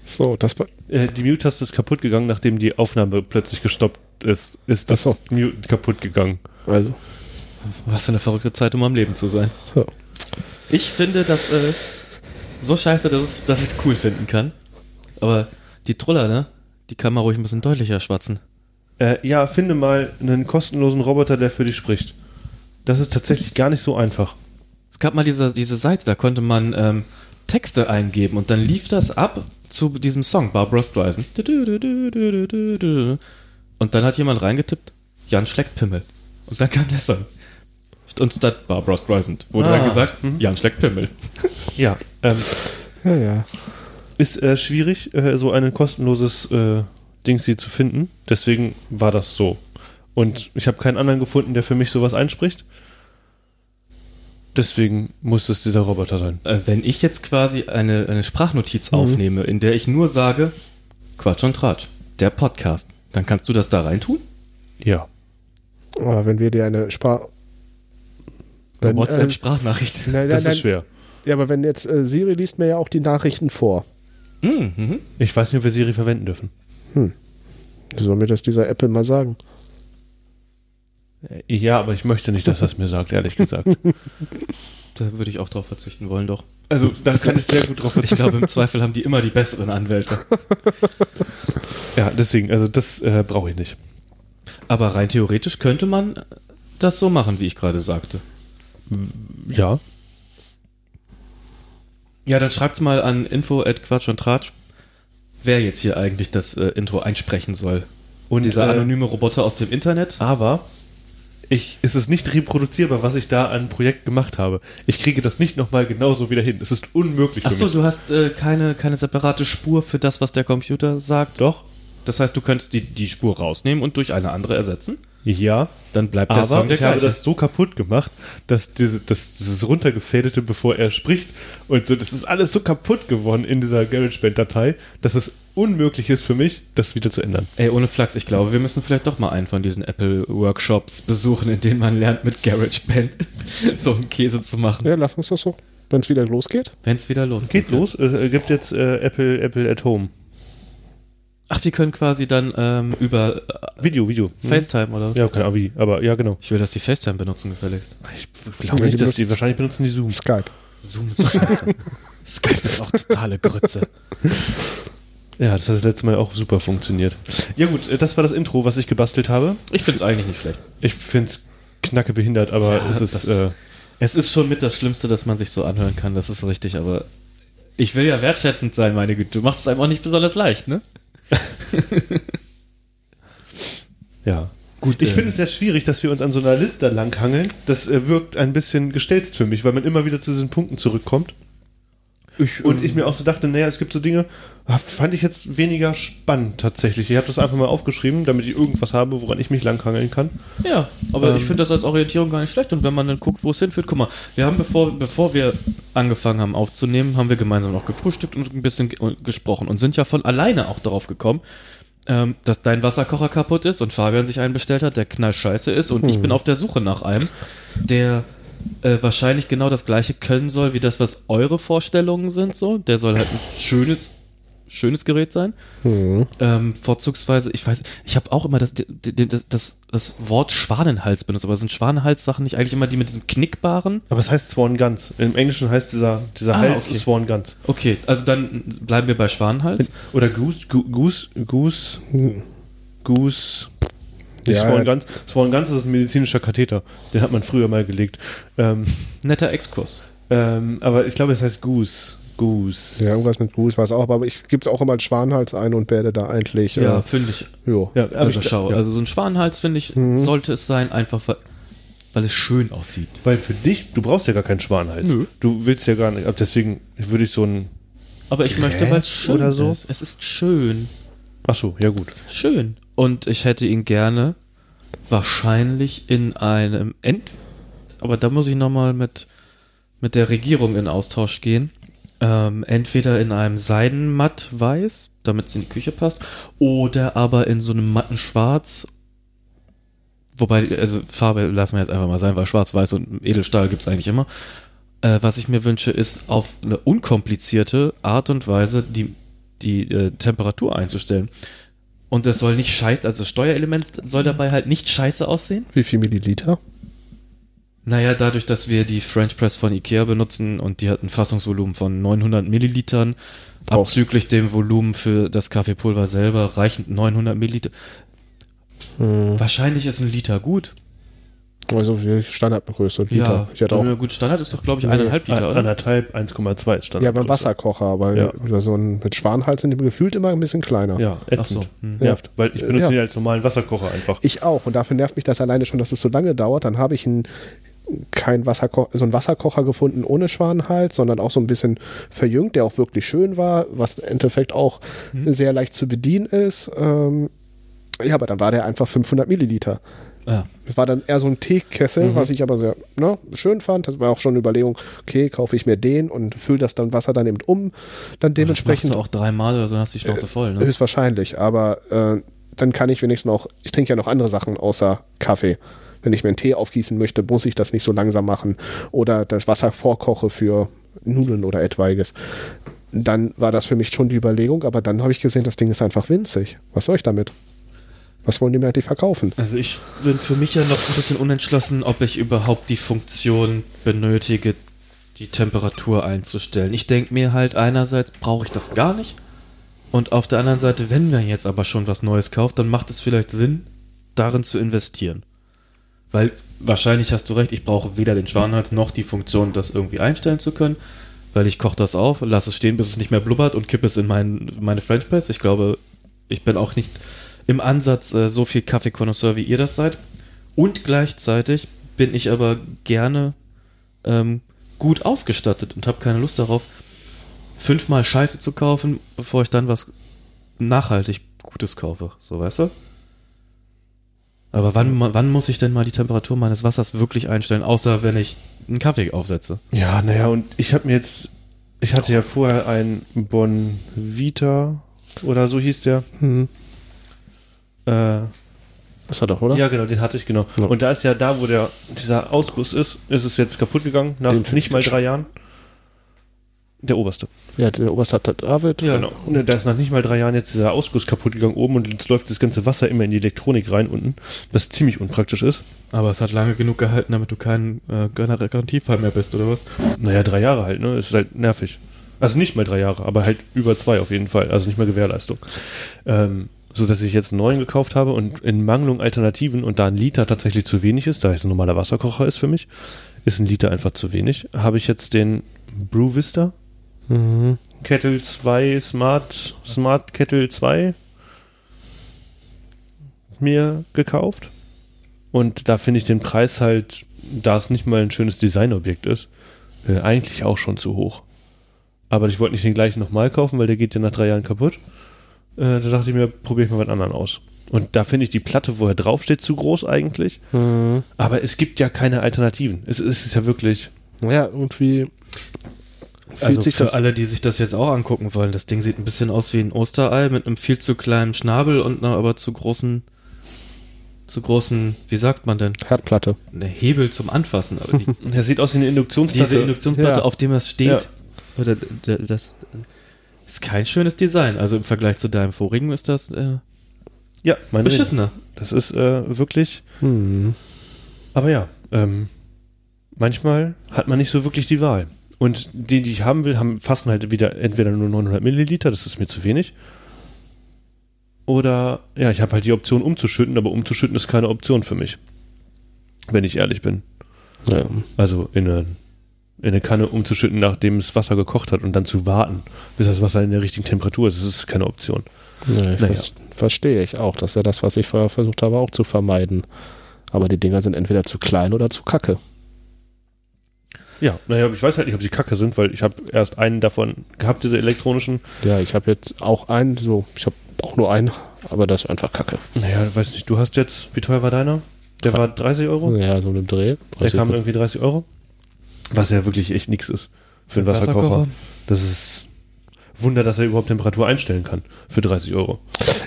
So, das war. Äh, die Mute-Taste ist kaputt gegangen, nachdem die Aufnahme plötzlich gestoppt ist. Ist das Ach Mute kaputt gegangen. Also. Was für eine verrückte Zeit, um am Leben zu sein. So. Ich finde das äh, so scheiße, dass, es, dass ich es cool finden kann. Aber die Truller, ne? Die kann man ruhig ein bisschen deutlicher schwatzen. Äh, ja, finde mal einen kostenlosen Roboter, der für dich spricht. Das ist tatsächlich gar nicht so einfach. Es gab mal diese, diese Seite, da konnte man ähm, Texte eingeben und dann lief das ab zu diesem Song, Barbara Streisand. Und dann hat jemand reingetippt, Jan schleckt Pimmel. Und dann kam der Song. Und statt Barbara Streisand wurde Ah, dann gesagt, Jan schleckt Pimmel. <laughs> Ja, ähm, Ja, ja. ist äh, schwierig, äh, so ein kostenloses äh, Dingsy zu finden. Deswegen war das so. Und ich habe keinen anderen gefunden, der für mich sowas einspricht. Deswegen muss es dieser Roboter sein. Äh, wenn ich jetzt quasi eine, eine Sprachnotiz aufnehme, in der ich nur sage, Quatsch und Tratsch, der Podcast, dann kannst du das da reintun? Ja. Aber wenn wir dir eine Spar. Wenn, äh, WhatsApp-Sprachnachricht. <laughs> nein, Das nein. ist schwer. Ja, aber wenn jetzt äh, Siri liest mir ja auch die Nachrichten vor. Mhm, mhm. Ich weiß nicht, ob wir Siri verwenden dürfen. Soll mir das dieser Apple mal sagen? Äh, Ja, aber ich möchte nicht, dass er es mir sagt, ehrlich gesagt. <laughs> Da würde ich auch drauf verzichten wollen, doch. Also, da kann ich sehr gut drauf Ich glaube, im Zweifel haben die immer die besseren Anwälte. <laughs> Ja, deswegen, also das äh, brauche ich nicht. Aber rein theoretisch könnte man das so machen, wie ich gerade sagte. Ja. Ja, dann schreibt's mal an info at Quatsch und Tratsch, wer jetzt hier eigentlich das äh, Intro einsprechen soll. Und Dieser äh, anonyme Roboter aus dem Internet. Aber ich, es ist nicht reproduzierbar, was ich da an Projekt gemacht habe. Ich kriege das nicht nochmal genauso wieder hin. Es ist unmöglich Achso, du hast äh, keine, keine separate Spur für das, was der Computer sagt. Doch? Das heißt, du könntest die, die Spur rausnehmen und durch eine andere ersetzen. Ja. Dann bleibt der Aber Song der ich habe gleiche. das so kaputt gemacht, dass diese, das, dieses runtergefädelte, bevor er spricht, und so, das ist alles so kaputt geworden in dieser GarageBand-Datei, dass es unmöglich ist für mich, das wieder zu ändern. Ey, ohne Flachs, ich glaube, wir müssen vielleicht doch mal einen von diesen Apple-Workshops besuchen, in denen man lernt, mit GarageBand <laughs> so einen Käse zu machen. Ja, lass uns das so, wenn es wieder losgeht. Wenn es wieder losgeht. Geht los, es gibt jetzt äh, Apple, Apple at Home. Ach, wir können quasi dann ähm, über Video, Video. äh, FaceTime oder was? Ja, keine Ahnung wie, aber ja, genau. Ich will, dass die FaceTime benutzen, gefälligst. Ich glaube nicht, dass die, wahrscheinlich benutzen die Zoom. Skype. Zoom ist scheiße. <laughs> Skype ist auch totale Grütze. <laughs> Ja, das hat das letzte Mal auch super funktioniert. Ja gut, äh, das war das Intro, was ich gebastelt habe. Ich finde es eigentlich nicht schlecht. Ich finde es knacke behindert, aber Ja, es ist, das- äh, Es ist schon mit das Schlimmste, dass man sich so anhören kann, das ist richtig, aber ich will ja wertschätzend sein, meine Güte. Du machst es einem auch nicht besonders leicht, ne? <laughs> ja. Gut, ich äh, finde es sehr schwierig, dass wir uns an so einer Liste langhangeln. Das äh, wirkt ein bisschen gestelzt für mich, weil man immer wieder zu diesen Punkten zurückkommt. Und ich mir auch so dachte, naja, es gibt so Dinge, ah, fand ich jetzt weniger spannend tatsächlich. Ich habe das einfach mal aufgeschrieben, damit ich irgendwas habe, woran ich mich langhangeln kann. Ja, aber Ähm. ich finde das als Orientierung gar nicht schlecht. Und wenn man dann guckt, wo es hinführt, guck mal, wir haben, bevor, bevor wir angefangen haben aufzunehmen, haben wir gemeinsam noch gefrühstückt und ein bisschen ge gesprochen und sind ja von alleine auch darauf gekommen, ähm, dass dein Wasserkocher kaputt ist und Fabian sich einen bestellt hat, der knallscheiße ist und ich bin auf der Suche nach einem, der äh, wahrscheinlich genau das gleiche können soll, wie das, was eure Vorstellungen sind, so. Der soll halt ein schönes, schönes Gerät sein. Ähm, vorzugsweise, ich weiß, ich habe auch immer das, das, das, das Wort Schwanenhals benutzt, aber sind Schwanenhals-Sachen nicht eigentlich immer die mit diesem knickbaren? Aber es heißt Swan Guns. Im Englischen heißt dieser, dieser Ah, Hals okay. Swan Guns. Okay, also dann bleiben wir bei Schwanenhals. Oder Goose, Goose, Goose, Goose. Nicht Ja, Swan ja. Guns. Swan Guns ist ein medizinischer Katheter. Den hat man früher mal gelegt. Ähm, Netter Exkurs. ähm, aber ich glaube, es heißt Goose. Goose. Ja, irgendwas mit Gruß war es auch, aber ich gebe es auch immer als Schwanenhals ein und werde da eigentlich. Ja, Äh, finde ich. jo. Ja, Also ich, schau, ja. also so ein Schwanenhals, finde ich, sollte es sein, einfach weil, weil es schön aussieht. Weil für dich, du brauchst ja gar keinen Schwanenhals. Nö. Du willst ja gar nicht. ab Deswegen würde ich so ein. Aber ich möchte, weil es schön oder so? ist. Es ist schön. Achso, ja gut. Schön. Und ich hätte ihn gerne wahrscheinlich in einem End, aber da muss ich nochmal mit, mit der Regierung in Austausch gehen. Ähm, entweder in einem Seidenmatt-Weiß, damit es in die Küche passt, oder aber in so einem matten Schwarz. Wobei, also Farbe lassen wir jetzt einfach mal sein, weil Schwarz-Weiß und Edelstahl gibt's eigentlich immer. Äh, was ich mir wünsche, ist auf eine unkomplizierte Art und Weise die, die äh, Temperatur einzustellen. Und es soll nicht scheiße, also das Steuerelement soll dabei halt nicht scheiße aussehen. Wie viel Milliliter? Naja, dadurch, dass wir die French Press von Ikea benutzen und die hat ein Fassungsvolumen von 900 Millilitern, Braucht- abzüglich dem Volumen für das Kaffeepulver selber reichen 900 Milliliter. Hm, Wahrscheinlich ist ein Liter gut. Also die Standardgröße. Liter. Ja, ich hatte auch. Ja, gut, Standard ist doch, glaube ich, eineinhalb Liter, Ein- oder? Anderthalb, 1,2 ist Standard. Ja, beim Wasserkocher, aber Ja. so ein, mit Schwanenhals sind die gefühlt immer ein bisschen kleiner. Ja, ätzend. Ach so, hm. Nervt. Weil ich benutze Ja. den als normalen Wasserkocher einfach. Ich auch. Und dafür nervt mich das alleine schon, dass es so lange dauert. Dann habe ich ein, kein Wasserko so einen Wasserkocher gefunden ohne Schwanenhals, sondern auch so ein bisschen verjüngt, der auch wirklich schön war, was im Endeffekt auch sehr leicht zu bedienen ist. Ähm, ja, aber dann war der einfach 500 Milliliter. Ja. Es war dann eher so ein Teekessel, was ich aber sehr ne, schön fand. Das war auch schon eine Überlegung, okay, kaufe ich mir den und fülle das dann Wasser dann eben um. Dann Das machst dementsprechend du auch dreimal oder so, hast du die Schnauze voll, ne? Höchstwahrscheinlich, aber äh, dann kann ich wenigstens noch, ich trinke ja noch andere Sachen außer Kaffee. Wenn ich mir einen Tee aufgießen möchte, muss ich das nicht so langsam machen oder das Wasser vorkoche für Nudeln oder etwaiges. Dann war das für mich schon die Überlegung, aber dann habe ich gesehen, das Ding ist einfach winzig. Was soll ich damit? Was wollen die mir eigentlich verkaufen? Also ich bin für mich ja noch ein bisschen unentschlossen, ob ich überhaupt die Funktion benötige, die Temperatur einzustellen. Ich denke mir halt, einerseits brauche ich das gar nicht. Und auf der anderen Seite, wenn man jetzt aber schon was Neues kauft, dann macht es vielleicht Sinn, darin zu investieren. Weil wahrscheinlich hast du recht, ich brauche weder den Schwanenhals noch die Funktion, das irgendwie einstellen zu können. Weil ich koche das auf, lasse es stehen, bis es nicht mehr blubbert und kippe es in mein, meine French Press. Ich glaube, ich bin auch nicht im Ansatz äh, so viel Kaffeekonnoisseur, wie ihr das seid. Und gleichzeitig bin ich aber gerne ähm, gut ausgestattet und habe keine Lust darauf, fünfmal Scheiße zu kaufen, bevor ich dann was nachhaltig Gutes kaufe. So, weißt du? Aber wann, wann muss ich denn mal die Temperatur meines Wassers wirklich einstellen, außer wenn ich einen Kaffee aufsetze? Ja, naja, und ich habe mir jetzt, ich hatte ja vorher ein Bonvita oder so hieß der. Hm. Äh, Das hat doch, oder? ja, genau, den hatte ich, genau. Ja. Und da ist ja da, wo der, dieser Ausguss ist, ist es jetzt kaputt gegangen, nach Den nicht ich mal drei Jahren. Der oberste. Ja, der Oberst hat David. Ja. Genau. Und da ist nach nicht mal drei Jahren jetzt dieser Ausguss kaputt gegangen oben und jetzt läuft das ganze Wasser immer in die Elektronik rein unten, was ziemlich unpraktisch ist. Aber es hat lange genug gehalten, damit du kein äh, Gar- Garantiefall mehr bist, oder was? Naja, drei Jahre halt, ne? Ist halt nervig. Also nicht mal drei Jahre, aber halt über zwei auf jeden Fall. Also nicht mal Gewährleistung. Ähm, so dass ich jetzt einen neuen gekauft habe und in Mangelung Alternativen und da ein Liter tatsächlich zu wenig ist, da es ein normaler Wasserkocher ist für mich, ist ein Liter einfach zu wenig, habe ich jetzt den Brew Vista Mhm. Kettle 2 Smart, Smart Kettle 2 mir gekauft. Und da finde ich den Preis halt, da es nicht mal ein schönes Designobjekt ist, äh, eigentlich auch schon zu hoch. Aber ich wollte nicht den gleichen nochmal kaufen, weil der geht ja nach drei Jahren kaputt. Äh, da dachte ich mir, probiere ich mal was anderen aus. Und da finde ich die Platte, wo er draufsteht, zu groß eigentlich. Mhm. Aber es gibt ja keine Alternativen. Es, es ist ja wirklich. Ja, irgendwie fühlt Also sich für das. alle, die sich das jetzt auch angucken wollen, das Ding sieht ein bisschen aus wie ein Osterei mit einem viel zu kleinen Schnabel und einer aber zu großen, zu großen, wie sagt man denn, Herdplatte. eine Hebel zum Anfassen. Aber die, <laughs> Das sieht aus wie eine Induktionsplatte. diese Induktionsplatte, Ja. auf dem das steht, Ja. oder das ist kein schönes Design. Also im Vergleich zu deinem vorigen ist das äh, ja, meine beschissener. Das ist äh, wirklich. Hm. Aber ja, ähm, manchmal hat man nicht so wirklich die Wahl. Und die, die ich haben will, haben, fassen halt wieder entweder nur 900 Milliliter, das ist mir zu wenig. Oder, ja, ich habe halt die Option umzuschütten, aber umzuschütten ist keine Option für mich. Wenn ich ehrlich bin. Ja. Also in eine, in eine Kanne umzuschütten, nachdem das Wasser gekocht hat und dann zu warten, bis das Wasser in der richtigen Temperatur ist, das ist keine Option. Ja, ich Naja. vers- verstehe ich auch. Das ist ja das, was ich vorher versucht habe, auch zu vermeiden. Aber die Dinger sind entweder zu klein oder zu kacke. Ja, naja, ich weiß halt nicht, ob sie kacke sind, weil ich habe erst einen davon gehabt, diese elektronischen. Ja, ich habe jetzt auch einen, so, ich habe auch nur einen, aber das ist einfach kacke. Naja, weiß nicht, du hast jetzt, wie teuer war deiner? Der war 30 Euro? Ja, so eine Dreh. Der kam irgendwie 30 Euro? Was ja wirklich echt nix ist für einen Wasserkocher. Das ist Wunder, dass er überhaupt Temperatur einstellen kann für 30 Euro.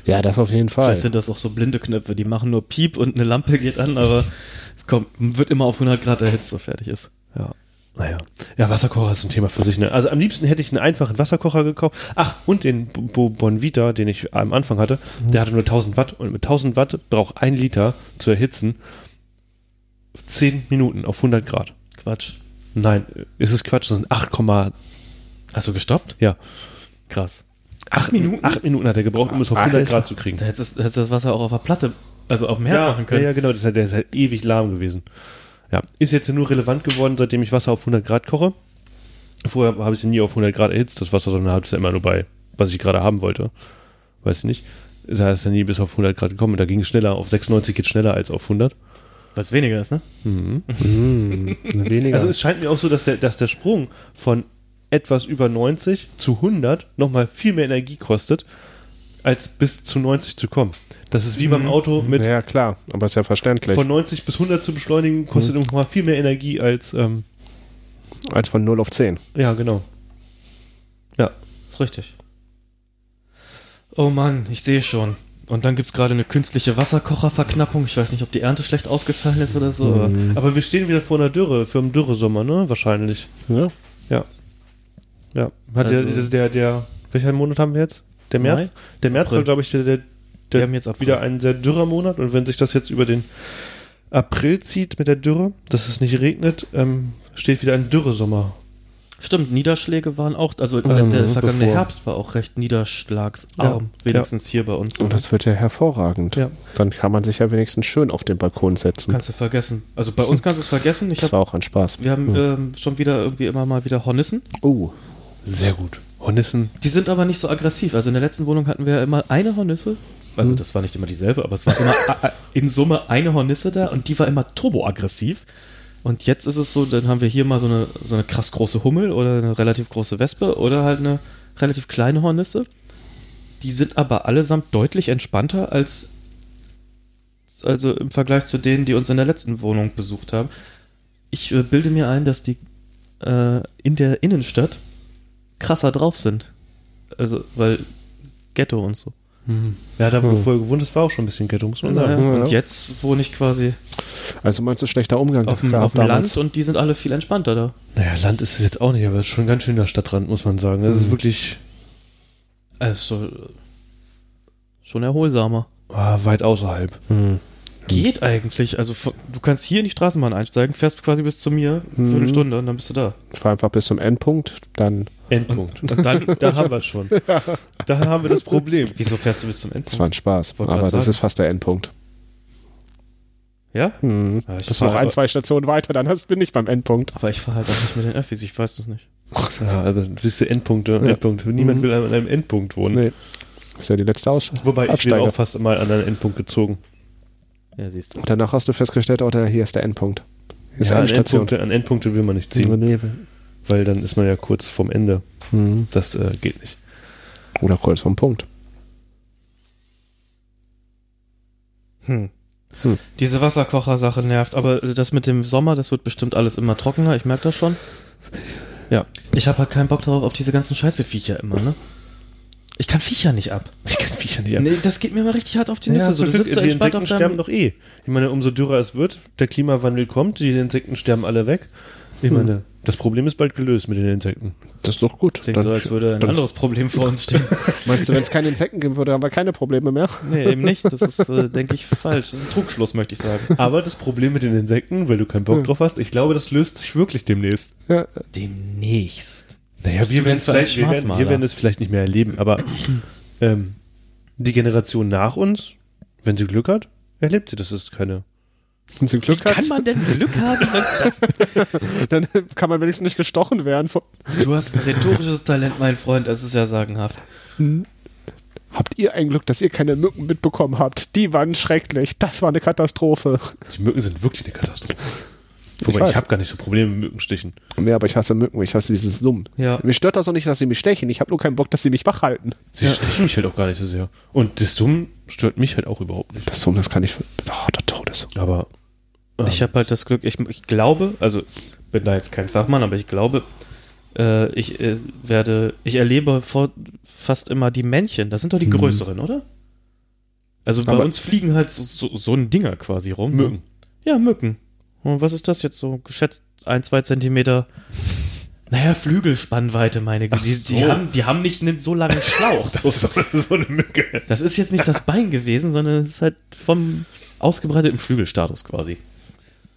Ja, das auf jeden Fall. Vielleicht sind das auch so blinde Knöpfe, die machen nur Piep und eine Lampe geht an, aber es kommt, wird immer auf 100 Grad erhitzt, so fertig ist. Ja. Naja. Ja, Wasserkocher ist ein Thema für sich. Ne? Also am liebsten hätte ich einen einfachen Wasserkocher gekauft. Ach, und den Bo Bonvita, den ich am Anfang hatte, der hatte nur 1000 Watt. Und mit 1000 Watt braucht ein Liter zu erhitzen 10 Minuten auf 100 Grad. Quatsch. Nein, ist es Quatsch, das sind 8, Hast du gestoppt? ja, Krass. 8 Minuten? 8 Minuten hat er gebraucht, um es auf 100 Alter. Grad zu kriegen. Da hättest du das Wasser auch auf der Platte, also auf dem Herd Ja, machen ja, können. ja, genau, das ist halt, der ist halt ewig lahm gewesen. Ja, ist jetzt nur relevant geworden, seitdem ich Wasser auf 100 Grad koche. Vorher habe ich es nie auf 100 Grad erhitzt, das Wasser, sondern habe es ja immer nur bei, was ich gerade haben wollte. Weiß ich nicht. Da ist ja nie bis auf 100 Grad gekommen. Da ging es schneller, auf 96 geht schneller als auf 100. Weil es weniger ist, ne? Mhm. Hm, <laughs> weniger. Also es scheint mir auch so, dass der, dass der Sprung von etwas über 90 zu 100 nochmal viel mehr Energie kostet, als bis zu 90 zu kommen. Das ist wie beim Auto mit ja, klar, aber ist ja verständlich. von 90 bis 100 zu beschleunigen, kostet Mhm. nochmal viel mehr Energie als, ähm, Als von 0 auf 10. ja, genau. Ja, Ist richtig. Oh Mann, ich sehe schon. Und dann gibt's gerade eine künstliche Wasserkocherverknappung. Ich weiß nicht, ob die Ernte schlecht ausgefallen ist oder so. aber Mhm. aber wir stehen wieder vor einer Dürre, für einen Dürresommer, ne? Wahrscheinlich. Ja. Ja. Ja. Hat Also- der, der, der, welcher Monat haben wir jetzt? Der März? Mai? Der März April. war, glaube ich, der, der, Wir der haben jetzt wieder ein sehr dürrer Monat. Und wenn sich das jetzt über den April zieht mit der Dürre, dass es nicht regnet, ähm, steht wieder ein Dürresommer. Stimmt, Niederschläge waren auch, also Ähm, der vergangene bevor. Herbst war auch recht niederschlagsarm, Ja, wenigstens hier bei uns. Und das wird ja hervorragend. Ja. Dann kann man sich ja wenigstens schön auf den Balkon setzen. kannst du vergessen. Also bei uns kannst du es vergessen. Ich das hab, war auch ein Spaß. wir haben Hm. ähm, schon wieder irgendwie immer mal wieder Hornissen. Oh, Sehr gut. Hornissen. Die sind aber nicht so aggressiv. Also in der letzten Wohnung hatten wir immer eine Hornisse. Also Hm. das war nicht immer dieselbe, aber es war immer a- a- in Summe eine Hornisse da und die war immer turboaggressiv. Und jetzt ist es so, dann haben wir hier mal so eine, so eine krass große Hummel oder eine relativ große Wespe oder halt eine relativ kleine Hornisse. Die sind aber allesamt deutlich entspannter als also im Vergleich zu denen, die uns in der letzten Wohnung besucht haben. Ich äh, bilde mir ein, dass die äh, in der Innenstadt krasser drauf sind. Also, weil Ghetto und so. Ja, da wo du vorher gewohnt hast, war auch schon ein bisschen Ghetto, muss man Ja, sagen. und jetzt wohne ich quasi Also meinst du schlechter Umgang auf dem, auf dem? Land und die sind alle viel entspannter da. Naja, Land ist es jetzt auch nicht, aber es ist schon ganz schön der Stadtrand, muss man sagen. Das ist wirklich Also schon erholsamer. ah, weit außerhalb. Hm. Geht eigentlich. Also du kannst hier in die Straßenbahn einsteigen, fährst quasi bis zu mir für Mhm. eine Stunde und dann bist du da. Fahr einfach bis zum Endpunkt, dann Endpunkt. Und dann, Da haben wir es schon. <laughs> Da haben wir das Problem. wieso fährst du bis zum das Endpunkt? war ein Spaß. Aber das sagen. ist fast der Endpunkt. Ja? Hm. Das ist noch ein, aber- zwei Stationen weiter, dann hast, bin ich beim Endpunkt. Aber ich fahre halt auch nicht mit den Öffis, ich weiß das nicht. Ja, aber siehst du, Endpunkte, Ja. Endpunkt. Niemand Mhm. will an einem Endpunkt wohnen. Nee. Das ist ja die letzte Aus Wobei ich bin auch fast mal an einen Endpunkt gezogen. Ja, siehst du. Und danach hast du festgestellt, oh, da, hier ist der Endpunkt. Hier ist Ja, eine an, Station. Endpunkte, an Endpunkte will man nicht ziehen, Nee. Weil dann ist man ja kurz vorm Ende. Hm. Das äh, geht nicht. Oder kurz vom Punkt. Hm. Hm. Diese Wasserkocher-Sache nervt, aber das mit dem Sommer, das wird bestimmt alles immer trockener, ich merke das schon. Ja. Ich habe halt keinen Bock drauf auf diese ganzen scheiße Viecher immer, ne? Ich kann Viecher nicht ab. <laughs> Ich kann Viecher nicht ab. Nee, das geht mir mal richtig hart auf die Ja, Nüsse. so, du sitzt da die entspannt auf Insekten sterben deinem... doch eh. Ich meine, umso dürrer es wird, der Klimawandel kommt, die Insekten sterben alle weg. Ich Hm. meine, das Problem ist bald gelöst mit den Insekten. Das ist doch gut. Klingt so, als würde ein dann- anderes Problem vor uns stehen. <laughs> Meinst du, wenn es keine Insekten geben würde, haben wir keine Probleme mehr? nee, eben nicht. Das ist, äh, denke ich, falsch. Das ist ein Trugschluss, möchte ich sagen. Aber das Problem mit den Insekten, weil du keinen Bock Hm. drauf hast, ich glaube, das löst sich wirklich demnächst. Ja. Demnächst. Naja, wir werden, vielleicht, wir, werden, wir werden es vielleicht nicht mehr erleben, aber <clears throat> ähm, die Generation nach uns, wenn sie Glück hat, erlebt sie, dass es keine. Wenn sie Glück hat, Kann man denn Glück haben? <laughs> dann kann man wenigstens nicht gestochen werden. du hast ein rhetorisches Talent, mein Freund. Das ist ja sagenhaft. Habt ihr ein Glück, dass ihr keine Mücken mitbekommen habt? Die waren schrecklich. Das war eine Katastrophe. Die Mücken sind wirklich eine Katastrophe. Wobei weiß. ich, habe gar nicht so Probleme mit Mückenstichen. Nee, aber ich hasse Mücken. Ich hasse dieses Summen. Ja. Mich stört das auch nicht, dass sie mich stechen. Ich habe nur keinen Bock, dass sie mich wach halten. Sie stechen mich halt auch gar nicht so sehr. Und das Summen stört mich halt auch überhaupt nicht. Das Summen, das kann ich. Oh, der Todes. Aber ähm, Ich habe halt das Glück, ich, ich glaube, also bin da jetzt kein Fachmann, aber ich glaube, äh, ich äh, werde, ich erlebe vor, fast immer die Männchen. Das sind doch die Mhm. größeren, oder? Also bei Aber- uns fliegen halt so, so, so ein Dinger quasi rum. Mücken. Ja, Mücken. Und was ist das jetzt so? Geschätzt ein, zwei Zentimeter. Naja, Flügelspannweite, meine Güte. Die, die, so. haben, die haben nicht einen so langen <laughs> Schlauch. So, so, so eine Mücke. Das ist jetzt nicht das Bein gewesen, sondern es ist halt vom ausgebreiteten Flügelstatus quasi.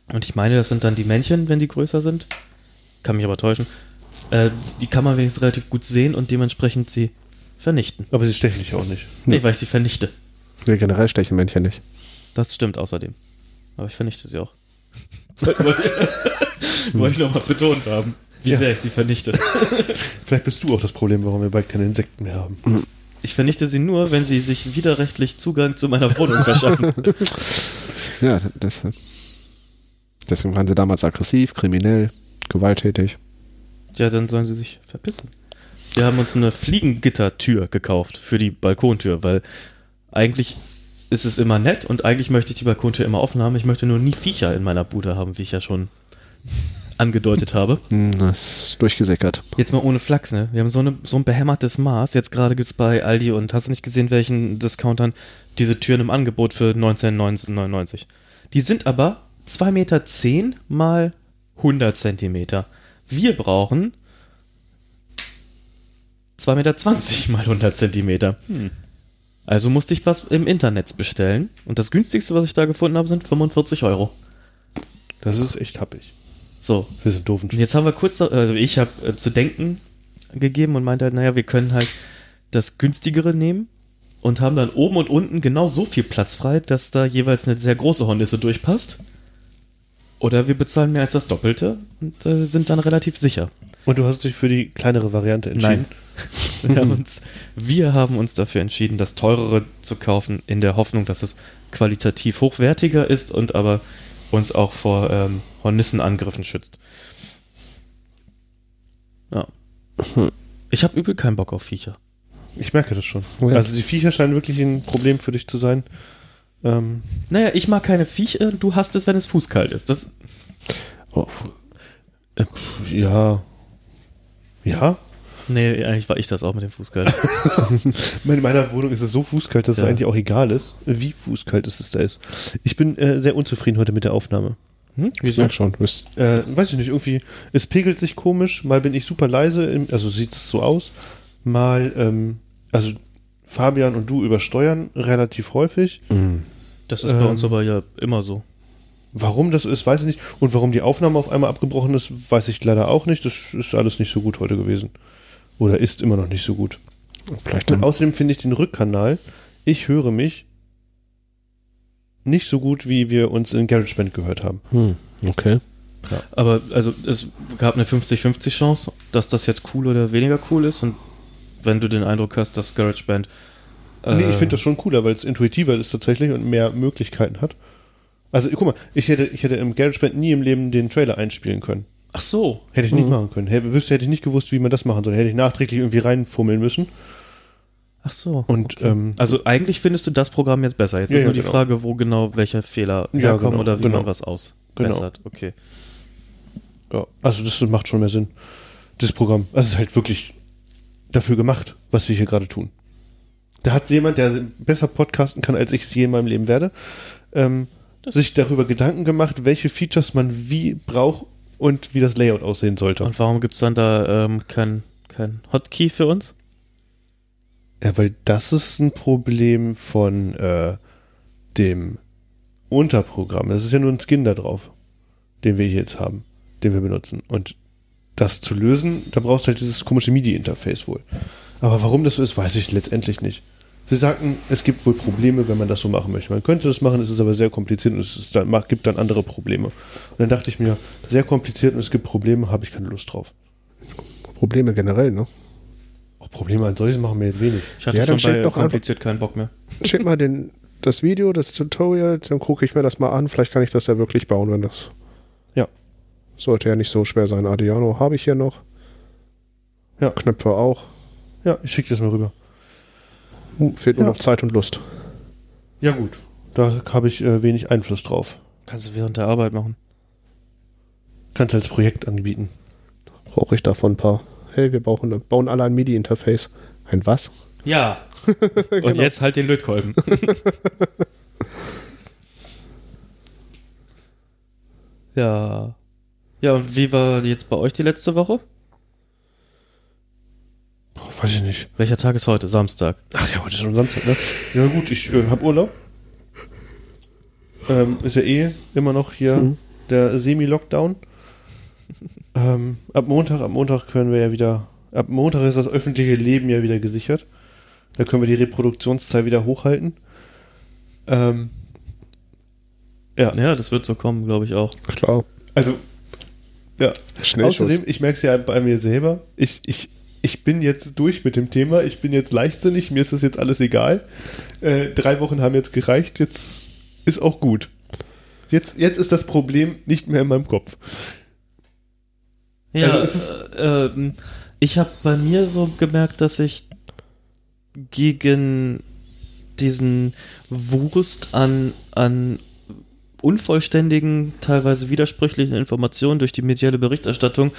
Und ich meine, das sind dann die Männchen, wenn die größer sind. Kann mich aber täuschen. Äh, die kann man wenigstens relativ gut sehen und dementsprechend sie vernichten. Aber sie stechen dich auch nicht. Nee, weil ich sie vernichte. Nee, generell stechen Männchen nicht. Das stimmt außerdem. Aber ich vernichte sie auch. <laughs> Wollte ich nochmal betont haben, wie Ja. sehr ich sie vernichte. Vielleicht bist du auch das Problem, warum wir bald keine Insekten mehr haben. Ich vernichte sie nur, wenn sie sich widerrechtlich Zugang zu meiner Wohnung verschaffen. Ja, das. Deswegen waren sie damals aggressiv, kriminell, gewalttätig. Ja, dann sollen sie sich verpissen. Wir haben uns eine Fliegengittertür gekauft für die Balkontür, weil eigentlich ist es immer nett und eigentlich möchte ich die Balkontür immer offen haben. Ich möchte nur nie Viecher in meiner Bude haben, wie ich ja schon <laughs> angedeutet habe. Hm, Das ist durchgesickert. Jetzt mal ohne Flachs, ne? Wir haben so, eine, so ein behämmertes Maß. Jetzt gerade gibt's bei Aldi und hast du nicht gesehen, welchen Discountern diese Türen im Angebot für 19,99. Die sind aber 2,10 Meter mal 100 Zentimeter. Wir brauchen 2,20 Meter mal 100 Zentimeter. Also musste ich was im Internet bestellen. Und das günstigste, was ich da gefunden habe, sind 45 Euro. Das ist echt happig. So, Für so einen doofen und jetzt haben wir kurz, also ich habe äh, zu denken gegeben und meinte halt, naja, wir können halt das günstigere nehmen und haben dann oben und unten genau so viel Platz frei, dass da jeweils eine sehr große Hornisse durchpasst. Oder wir bezahlen mehr als das Doppelte und äh, sind dann relativ sicher. Und du hast dich für die kleinere Variante entschieden? Wir haben, uns, wir haben uns dafür entschieden, das teurere zu kaufen, in der Hoffnung, dass es qualitativ hochwertiger ist und aber uns auch vor ähm, Hornissenangriffen schützt. Ja. Ich habe übel keinen Bock auf Viecher. Ich merke das schon. Oh ja. Also die Viecher scheinen wirklich ein Problem für dich zu sein. Ähm, Naja, ich mag keine Viecher, du hast es, wenn es fußkalt ist. Das, Oh, ja. Ja. Nee, eigentlich war ich das auch mit dem Fußgeld. <laughs> In meiner Wohnung ist es so fußkalt, dass es Ja. eigentlich auch egal ist, wie fußkalt es da ist. Ich bin äh, sehr unzufrieden heute mit der Aufnahme. Hm? Ich Wieso? merk schon. Bist, Äh, weiß ich nicht, irgendwie, es pegelt sich komisch, mal bin ich super leise, im, also sieht es so aus, mal, ähm, also Fabian und du übersteuern relativ häufig. Das ist bei uns Ähm, aber ja immer so. Warum das ist, weiß ich nicht. Und warum die Aufnahme auf einmal abgebrochen ist, weiß ich leider auch nicht. Das ist alles nicht so gut heute gewesen. Oder ist immer noch nicht so gut. vielleicht Und außerdem finde ich den Rückkanal, ich höre mich nicht so gut, wie wir uns in GarageBand gehört haben. hm, okay. Aber also es gab eine 50-50 Chance, dass das jetzt cool oder weniger cool ist. Und wenn du den Eindruck hast, dass GarageBand. Äh, Nee, ich finde das schon cooler, weil es intuitiver ist tatsächlich und mehr Möglichkeiten hat. Also guck mal, ich hätte, ich hätte im GarageBand nie im Leben den Trailer einspielen können. Ach so. Hätte ich nicht machen können. Hätte, wüsste, hätte ich nicht gewusst, wie man das machen soll. Hätte ich nachträglich irgendwie reinfummeln müssen. Ach so. Und ähm, Also eigentlich findest du das Programm jetzt besser. Jetzt Ja, ist ja, nur die genau. Frage, wo genau welche Fehler Ja, herkommen genau, oder wie genau. man was ausbessert. Okay. ja, also das macht schon mehr Sinn. Das Programm. Also es ist halt wirklich dafür gemacht, was wir hier gerade tun. Da hat jemand, der besser podcasten kann, als ich es je in meinem Leben werde, ähm, sich darüber Gedanken gemacht, welche Features man wie braucht und wie das Layout aussehen sollte. Und warum gibt es dann da ähm, kein, kein Hotkey für uns? Ja, weil das ist ein Problem von äh, dem Unterprogramm. Das ist ja nur ein Skin da drauf, den wir hier jetzt haben, den wir benutzen. Und das zu lösen, da brauchst du halt dieses komische MIDI-Interface wohl. Aber warum das so ist, weiß ich letztendlich nicht. Sie sagten, es gibt wohl Probleme, wenn man das so machen möchte. Man könnte das machen, es ist aber sehr kompliziert und es ist dann, gibt dann andere Probleme. Und dann dachte ich mir, sehr kompliziert und es gibt Probleme, habe ich keine Lust drauf. Probleme generell, ne? Auch Probleme an solches machen wir jetzt wenig. Ich hatte Ja, dann schon bei doch kompliziert keinen Bock mehr. Schick mal den, das Video, das Tutorial, dann gucke ich mir das mal an. Vielleicht kann ich das ja wirklich bauen, wenn das. Ja. Sollte ja nicht so schwer sein. Adriano habe ich hier noch. Ja. Knöpfe auch. Ja, ich schicke das mal rüber. Hm, Fehlt nur Ja. noch Zeit und Lust. Ja gut, da habe ich äh, wenig Einfluss drauf. Kannst du während der Arbeit machen. Kannst als Projekt anbieten. Brauche ich davon ein paar. Hey, wir brauchen, bauen alle ein MIDI-Interface. Ein was? Ja. <laughs> Und jetzt halt den Lötkolben. <laughs> <laughs> ja. Ja, und wie war jetzt bei euch die letzte Woche? Boah, weiß ich nicht. Welcher Tag ist heute? Samstag. Ach ja, heute ist schon Samstag, ne? Ja gut, ich äh, habe Urlaub. Ähm, ist ja eh immer noch hier Mhm. der Semi-Lockdown. ähm, ab Montag, ab Montag können wir ja wieder, ab Montag ist das öffentliche Leben ja wieder gesichert. Da können wir die Reproduktionszahl wieder hochhalten. Ähm, ja, Ja, das wird so kommen, glaube ich auch. Klar. also, ja. Schnellschuss. Außerdem, ich merke es ja bei mir selber, ich, ich, ich bin jetzt durch mit dem Thema, ich bin jetzt leichtsinnig, mir ist das jetzt alles egal. Äh, drei Wochen haben jetzt gereicht, jetzt ist auch gut. Jetzt, jetzt ist das Problem nicht mehr in meinem Kopf. Ja, Also äh, ähm, ich habe bei mir so gemerkt, dass ich gegen diesen Wurst an, an unvollständigen, teilweise widersprüchlichen Informationen durch die mediale Berichterstattung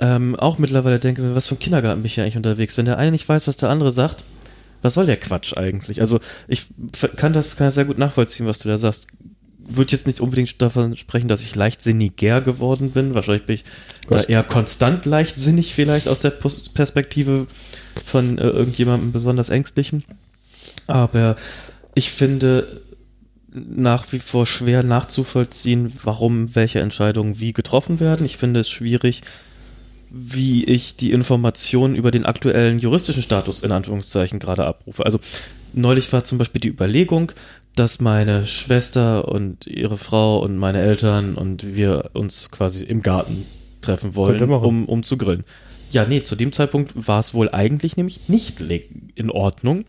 ähm, auch mittlerweile denke, was für ein Kindergarten bin ich hier eigentlich unterwegs? Wenn der eine nicht weiß, was der andere sagt, was soll der Quatsch eigentlich? Also ich kann das, kann das sehr gut nachvollziehen, was du da sagst. Würde jetzt nicht unbedingt davon sprechen, dass ich leichtsinniger geworden bin. Wahrscheinlich bin ich Was? da eher konstant leichtsinnig vielleicht aus der Perspektive von äh, irgendjemandem besonders ängstlichen. Aber ich finde nach wie vor schwer nachzuvollziehen, warum welche Entscheidungen wie getroffen werden. Ich finde es schwierig, wie ich die Informationen über den aktuellen juristischen Status in Anführungszeichen gerade abrufe. Also neulich war zum Beispiel die Überlegung, dass meine Schwester und ihre Frau und meine Eltern und wir uns quasi im Garten treffen wollen, um, um zu grillen. Ja, nee, zu dem Zeitpunkt war es wohl eigentlich nämlich nicht in Ordnung.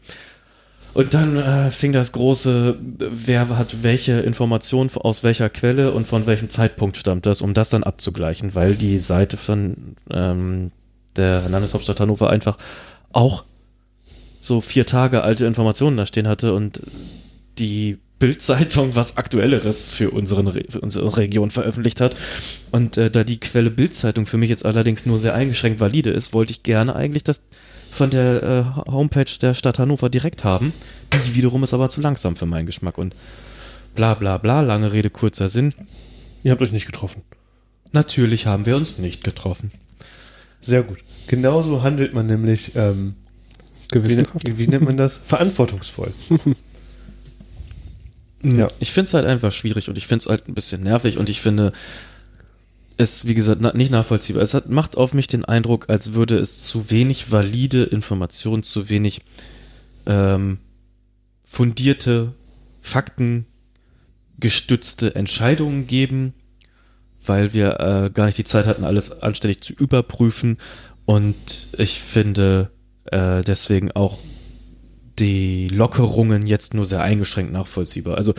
Und dann äh, fing das große, wer hat welche Information aus welcher Quelle und von welchem Zeitpunkt stammt das, um das dann abzugleichen, weil die Seite von ähm, der Landeshauptstadt Hannover einfach auch so vier Tage alte Informationen da stehen hatte und die Bild-Zeitung was Aktuelleres für, unseren, Re- für unsere Region veröffentlicht hat. Und äh, da die Quelle Bild-Zeitung für mich jetzt allerdings nur sehr eingeschränkt valide ist, wollte ich gerne eigentlich das von der äh, Homepage der Stadt Hannover direkt haben. Die wiederum ist aber zu langsam für meinen Geschmack. Und bla bla bla, lange Rede, kurzer Sinn. Ihr habt euch nicht getroffen. Natürlich haben wir uns nicht getroffen. Sehr gut. Genauso handelt man nämlich, ähm, wie, Gewissenhaft. wie nennt man das? Verantwortungsvoll. Ja. Ja. Ich finde es halt einfach schwierig und ich finde es halt ein bisschen nervig und ich finde es, wie gesagt, na, nicht nachvollziehbar. Es hat, macht auf mich den Eindruck, als würde es zu wenig valide Informationen, zu wenig ähm, fundierte, faktengestützte Entscheidungen geben, weil wir äh, gar nicht die Zeit hatten, alles anständig zu überprüfen. Und ich finde äh, deswegen auch die Lockerungen jetzt nur sehr eingeschränkt nachvollziehbar. Also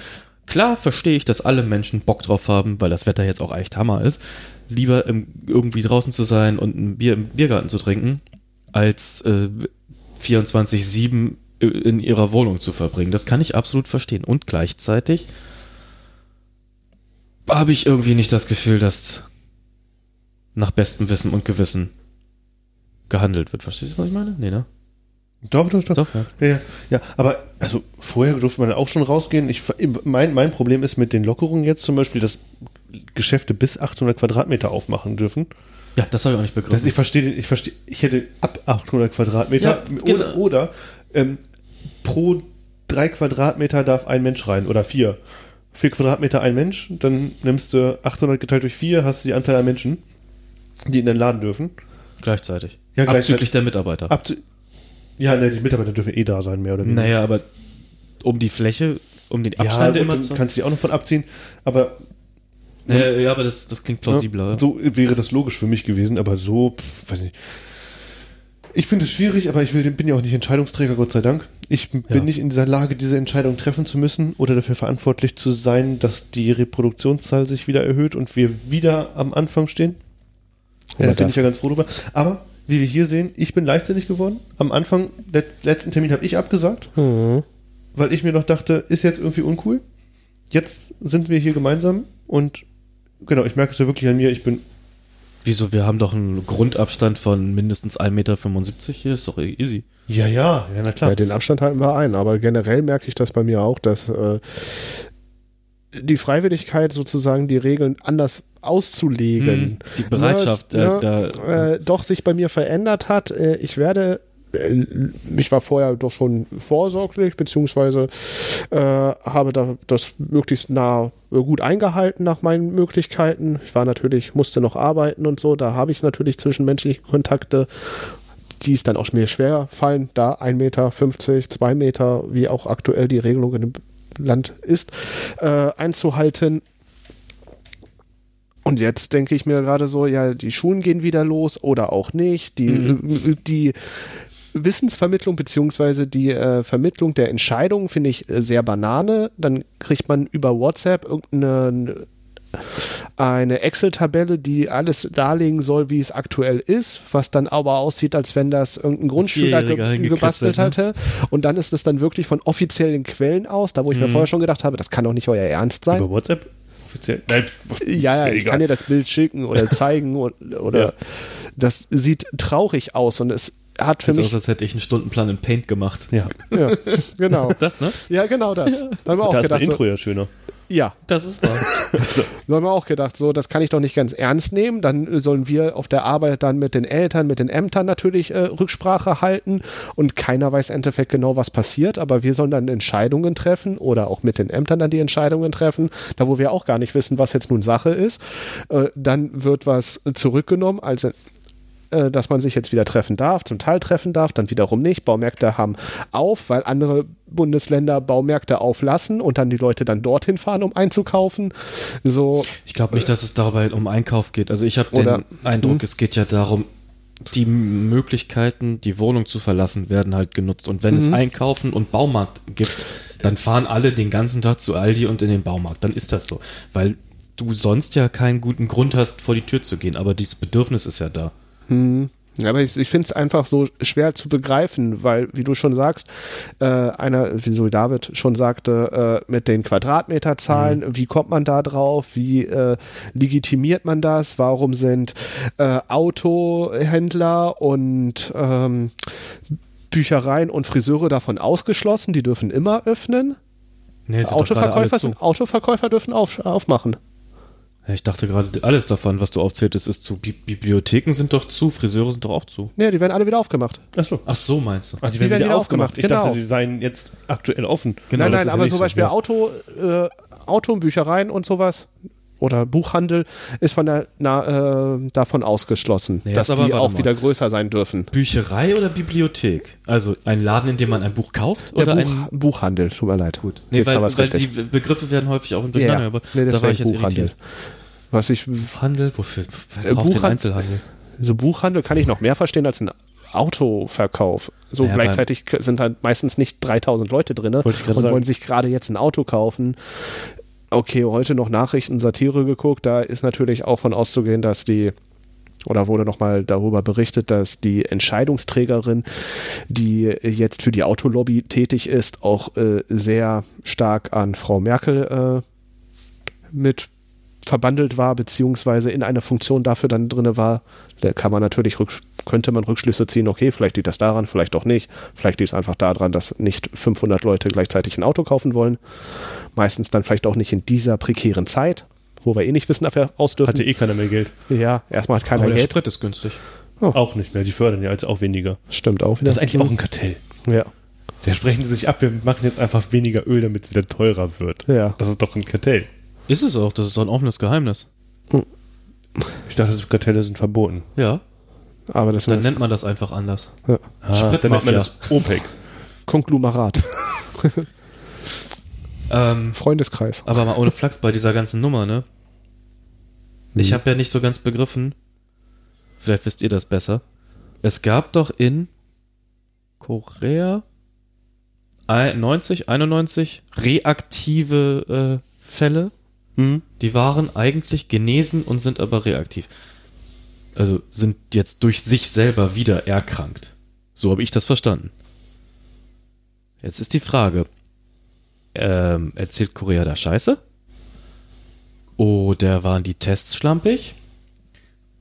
klar verstehe ich, dass alle Menschen Bock drauf haben, weil das Wetter jetzt auch echt Hammer ist, lieber im, irgendwie draußen zu sein und ein Bier im Biergarten zu trinken, als äh, 24-7 in ihrer Wohnung zu verbringen. Das kann ich absolut verstehen. Und gleichzeitig habe ich irgendwie nicht das Gefühl, dass nach bestem Wissen und Gewissen gehandelt wird. Verstehst du, was ich meine? Nee, ne? Doch, doch, doch. Doch, ja. Ja, ja, aber also vorher durfte man auch schon rausgehen. Ich, mein, mein Problem ist mit den Lockerungen jetzt zum Beispiel, dass Geschäfte bis 800 Quadratmeter aufmachen dürfen. Ja, das habe ich auch nicht Das, begriffen. ich verstehe, ich verstehe, ich hätte ab 800 Quadratmeter Ja, oder, genau. oder ähm, pro drei Quadratmeter darf ein Mensch rein oder vier. Vier Quadratmeter ein Mensch, dann nimmst du 800 geteilt durch vier, hast du die Anzahl an Menschen, die in den Laden dürfen. Gleichzeitig. Ja, Abzüglich gleichzeitig. der Mitarbeiter. Ab, ja, ne, die Mitarbeiter dürfen eh da sein, mehr oder weniger. Naja, aber um die Fläche, um den ja, Abstände und immer zu. kannst du die auch noch von abziehen, aber Ja, ja, aber das, das klingt plausibler. Ja, so wäre das logisch für mich gewesen, aber so, pff, weiß nicht. Ich finde es schwierig, aber ich will, bin ja auch nicht Entscheidungsträger, Gott sei Dank. Ich bin Ja. nicht in dieser Lage, diese Entscheidung treffen zu müssen oder dafür verantwortlich zu sein, dass die Reproduktionszahl sich wieder erhöht und wir wieder am Anfang stehen. Ja, da bin ich ja ganz froh drüber. Aber wie wir hier sehen, ich bin leichtsinnig geworden. Am Anfang, der letzten Termin habe ich abgesagt, Mhm. weil ich mir noch dachte, ist jetzt irgendwie uncool. Jetzt sind wir hier gemeinsam und genau, ich merke es ja wirklich an mir, ich bin Wieso? Wir haben doch einen Grundabstand von mindestens 1,75 Meter hier, ist doch easy. Ja, ja, ja, na klar. Ja, den Abstand halten wir ein, aber generell merke ich das bei mir auch, dass äh, die Freiwilligkeit sozusagen die Regeln anders auszulegen, Hm, die Bereitschaft, ne, äh, da, ne, äh, doch sich bei mir verändert hat. Äh, ich werde äh, ich war vorher doch schon vorsorglich, beziehungsweise äh, habe da das möglichst nah äh, gut eingehalten nach meinen Möglichkeiten. Ich war natürlich, musste noch arbeiten und so, da habe ich natürlich zwischenmenschliche Kontakte, die es dann auch mir schwer fallen, da 1,50 Meter, 2 Meter, wie auch aktuell die Regelung in dem Land ist, äh, einzuhalten. Und jetzt denke ich mir gerade so, ja, die Schulen gehen wieder los oder auch nicht. Die, Mhm. die Wissensvermittlung beziehungsweise die äh, Vermittlung der Entscheidungen finde ich äh, sehr banane. Dann kriegt man über WhatsApp irgendeine eine Excel-Tabelle, die alles darlegen soll, wie es aktuell ist, was dann aber aussieht, als wenn das irgendein Grundschüler ge gebastelt hingekritzelt, hatte. Und dann ist es dann wirklich von offiziellen Quellen aus, da wo ich mir Mhm. vorher schon gedacht habe, das kann doch nicht euer Ernst sein. Über WhatsApp? Offiziell? Nein, Ja, ja, ich kann dir das Bild schicken oder <laughs> zeigen oder, oder Ja. das sieht traurig aus und es hat für sieht aus, mich als hätte ich einen Stundenplan in Paint gemacht. Ja, ja, genau. Das, ne? Ja, genau das. Da haben wir auch da ist mein so, Intro ja schöner. Ja, Das ist wahr. da haben wir auch gedacht, so, das kann ich doch nicht ganz ernst nehmen. Dann sollen wir auf der Arbeit dann mit den Eltern, mit den Ämtern natürlich äh, Rücksprache halten und keiner weiß im Endeffekt genau, was passiert, aber wir sollen dann Entscheidungen treffen oder auch mit den Ämtern dann die Entscheidungen treffen, da wo wir auch gar nicht wissen, was jetzt nun Sache ist. Äh, dann wird was zurückgenommen, also äh, dass man sich jetzt wieder treffen darf, zum Teil treffen darf, dann wiederum nicht. Baumärkte haben auf, weil andere Bundesländer Baumärkte auflassen und dann die Leute dann dorthin fahren, um einzukaufen. So, Ich glaube nicht, dass es dabei um Einkauf geht. Also ich habe den Eindruck, Hm. es geht ja darum, die Möglichkeiten, die Wohnung zu verlassen, werden halt genutzt. Und wenn Mhm. es Einkaufen und Baumarkt gibt, dann fahren alle den ganzen Tag zu Aldi und in den Baumarkt. Dann ist das so. Weil du sonst ja keinen guten Grund hast, vor die Tür zu gehen. Aber dieses Bedürfnis ist ja da. Ja, aber ich, ich finde es einfach so schwer zu begreifen, weil, wie du schon sagst, äh, einer, wie so David schon sagte, äh, mit den Quadratmeterzahlen, wie kommt man da drauf, wie äh, legitimiert man das, warum sind äh, Autohändler und ähm, Büchereien und Friseure davon ausgeschlossen, die dürfen immer öffnen. Nee, Autoverkäufer, sind, Autoverkäufer dürfen auf, aufmachen. Ja, ich dachte gerade, alles davon, was du aufzähltest, ist zu. Bi Bibliotheken sind doch zu, Friseure sind doch auch zu. Nee, die werden alle wieder aufgemacht. Achso. Ach so, meinst du? Ach, die, Die werden wieder wieder aufgemacht. aufgemacht, Ich genau. dachte, sie seien jetzt aktuell offen. Genau, nein, das nein, ist ja aber zum so, Beispiel ja. Auto, äh, Auto und Büchereien und sowas oder Buchhandel ist von der, na, äh, davon ausgeschlossen, Nee, dass aber die auch mal. wieder größer sein dürfen. Bücherei oder Bibliothek? Also ein Laden, in dem man ein Buch kauft Der oder Buch, ein. Buchhandel, tut mir leid. Gut. Nee, Jetzt weil, weil richtig. die Begriffe werden häufig auch Ja, durcheinander, ja. aber nee, das da war ich jetzt Buchhandel. irritiert. Was ich, Buchhandel? Wofür? Wer Äh, braucht Buchhand- Einzelhandel? so Buchhandel kann ich noch mehr verstehen als ein Autoverkauf. So Ja, gleichzeitig sind halt meistens nicht 3000 Leute drin und sagen. wollen sich gerade jetzt ein Auto kaufen. Okay, heute noch Nachrichten, Satire geguckt. Da ist natürlich auch von auszugehen, dass die oder wurde nochmal darüber berichtet, dass die Entscheidungsträgerin, die jetzt für die Autolobby tätig ist, auch äh, sehr stark an Frau Merkel äh, mit verbandelt war, beziehungsweise in einer Funktion dafür dann drinne war. Da kann man natürlich könnte man Rückschlüsse ziehen, okay, vielleicht liegt das daran, vielleicht auch nicht. Vielleicht liegt es einfach daran, dass nicht 500 Leute gleichzeitig ein Auto kaufen wollen. Meistens dann vielleicht auch nicht in dieser prekären Zeit, wo wir eh nicht wissen, ob wir raus dürfen. Hatte eh keiner mehr Geld. ja, erstmal hat keiner Aber der Geld. Sprit ist günstig. Auch nicht mehr. Die fördern ja als auch weniger. Stimmt auch wieder. Das ist eigentlich auch ein Kartell. Ja. Der sprechen sie sich ab, wir machen jetzt einfach weniger Öl, damit es wieder teurer wird. Ja. Das ist doch ein Kartell. Ist es auch, das ist doch ein offenes Geheimnis. Ich dachte, Kartelle sind verboten. Ja, Aber das dann nennt man das einfach anders. ja. Ah, dann nennt man das OPEC. Konglomerat. <laughs> Ähm, Freundeskreis. aber mal ohne Flachs bei dieser ganzen Nummer, ne? Ich habe ja nicht so ganz begriffen, vielleicht wisst ihr das besser. Es gab doch in Korea ein- 90, 91 reaktive äh, Fälle, Hm? die waren eigentlich genesen und sind aber reaktiv. Also sind jetzt durch sich selber wieder erkrankt. So habe ich das verstanden. Jetzt ist die Frage, ähm, erzählt Korea da Scheiße? Oder waren die Tests schlampig?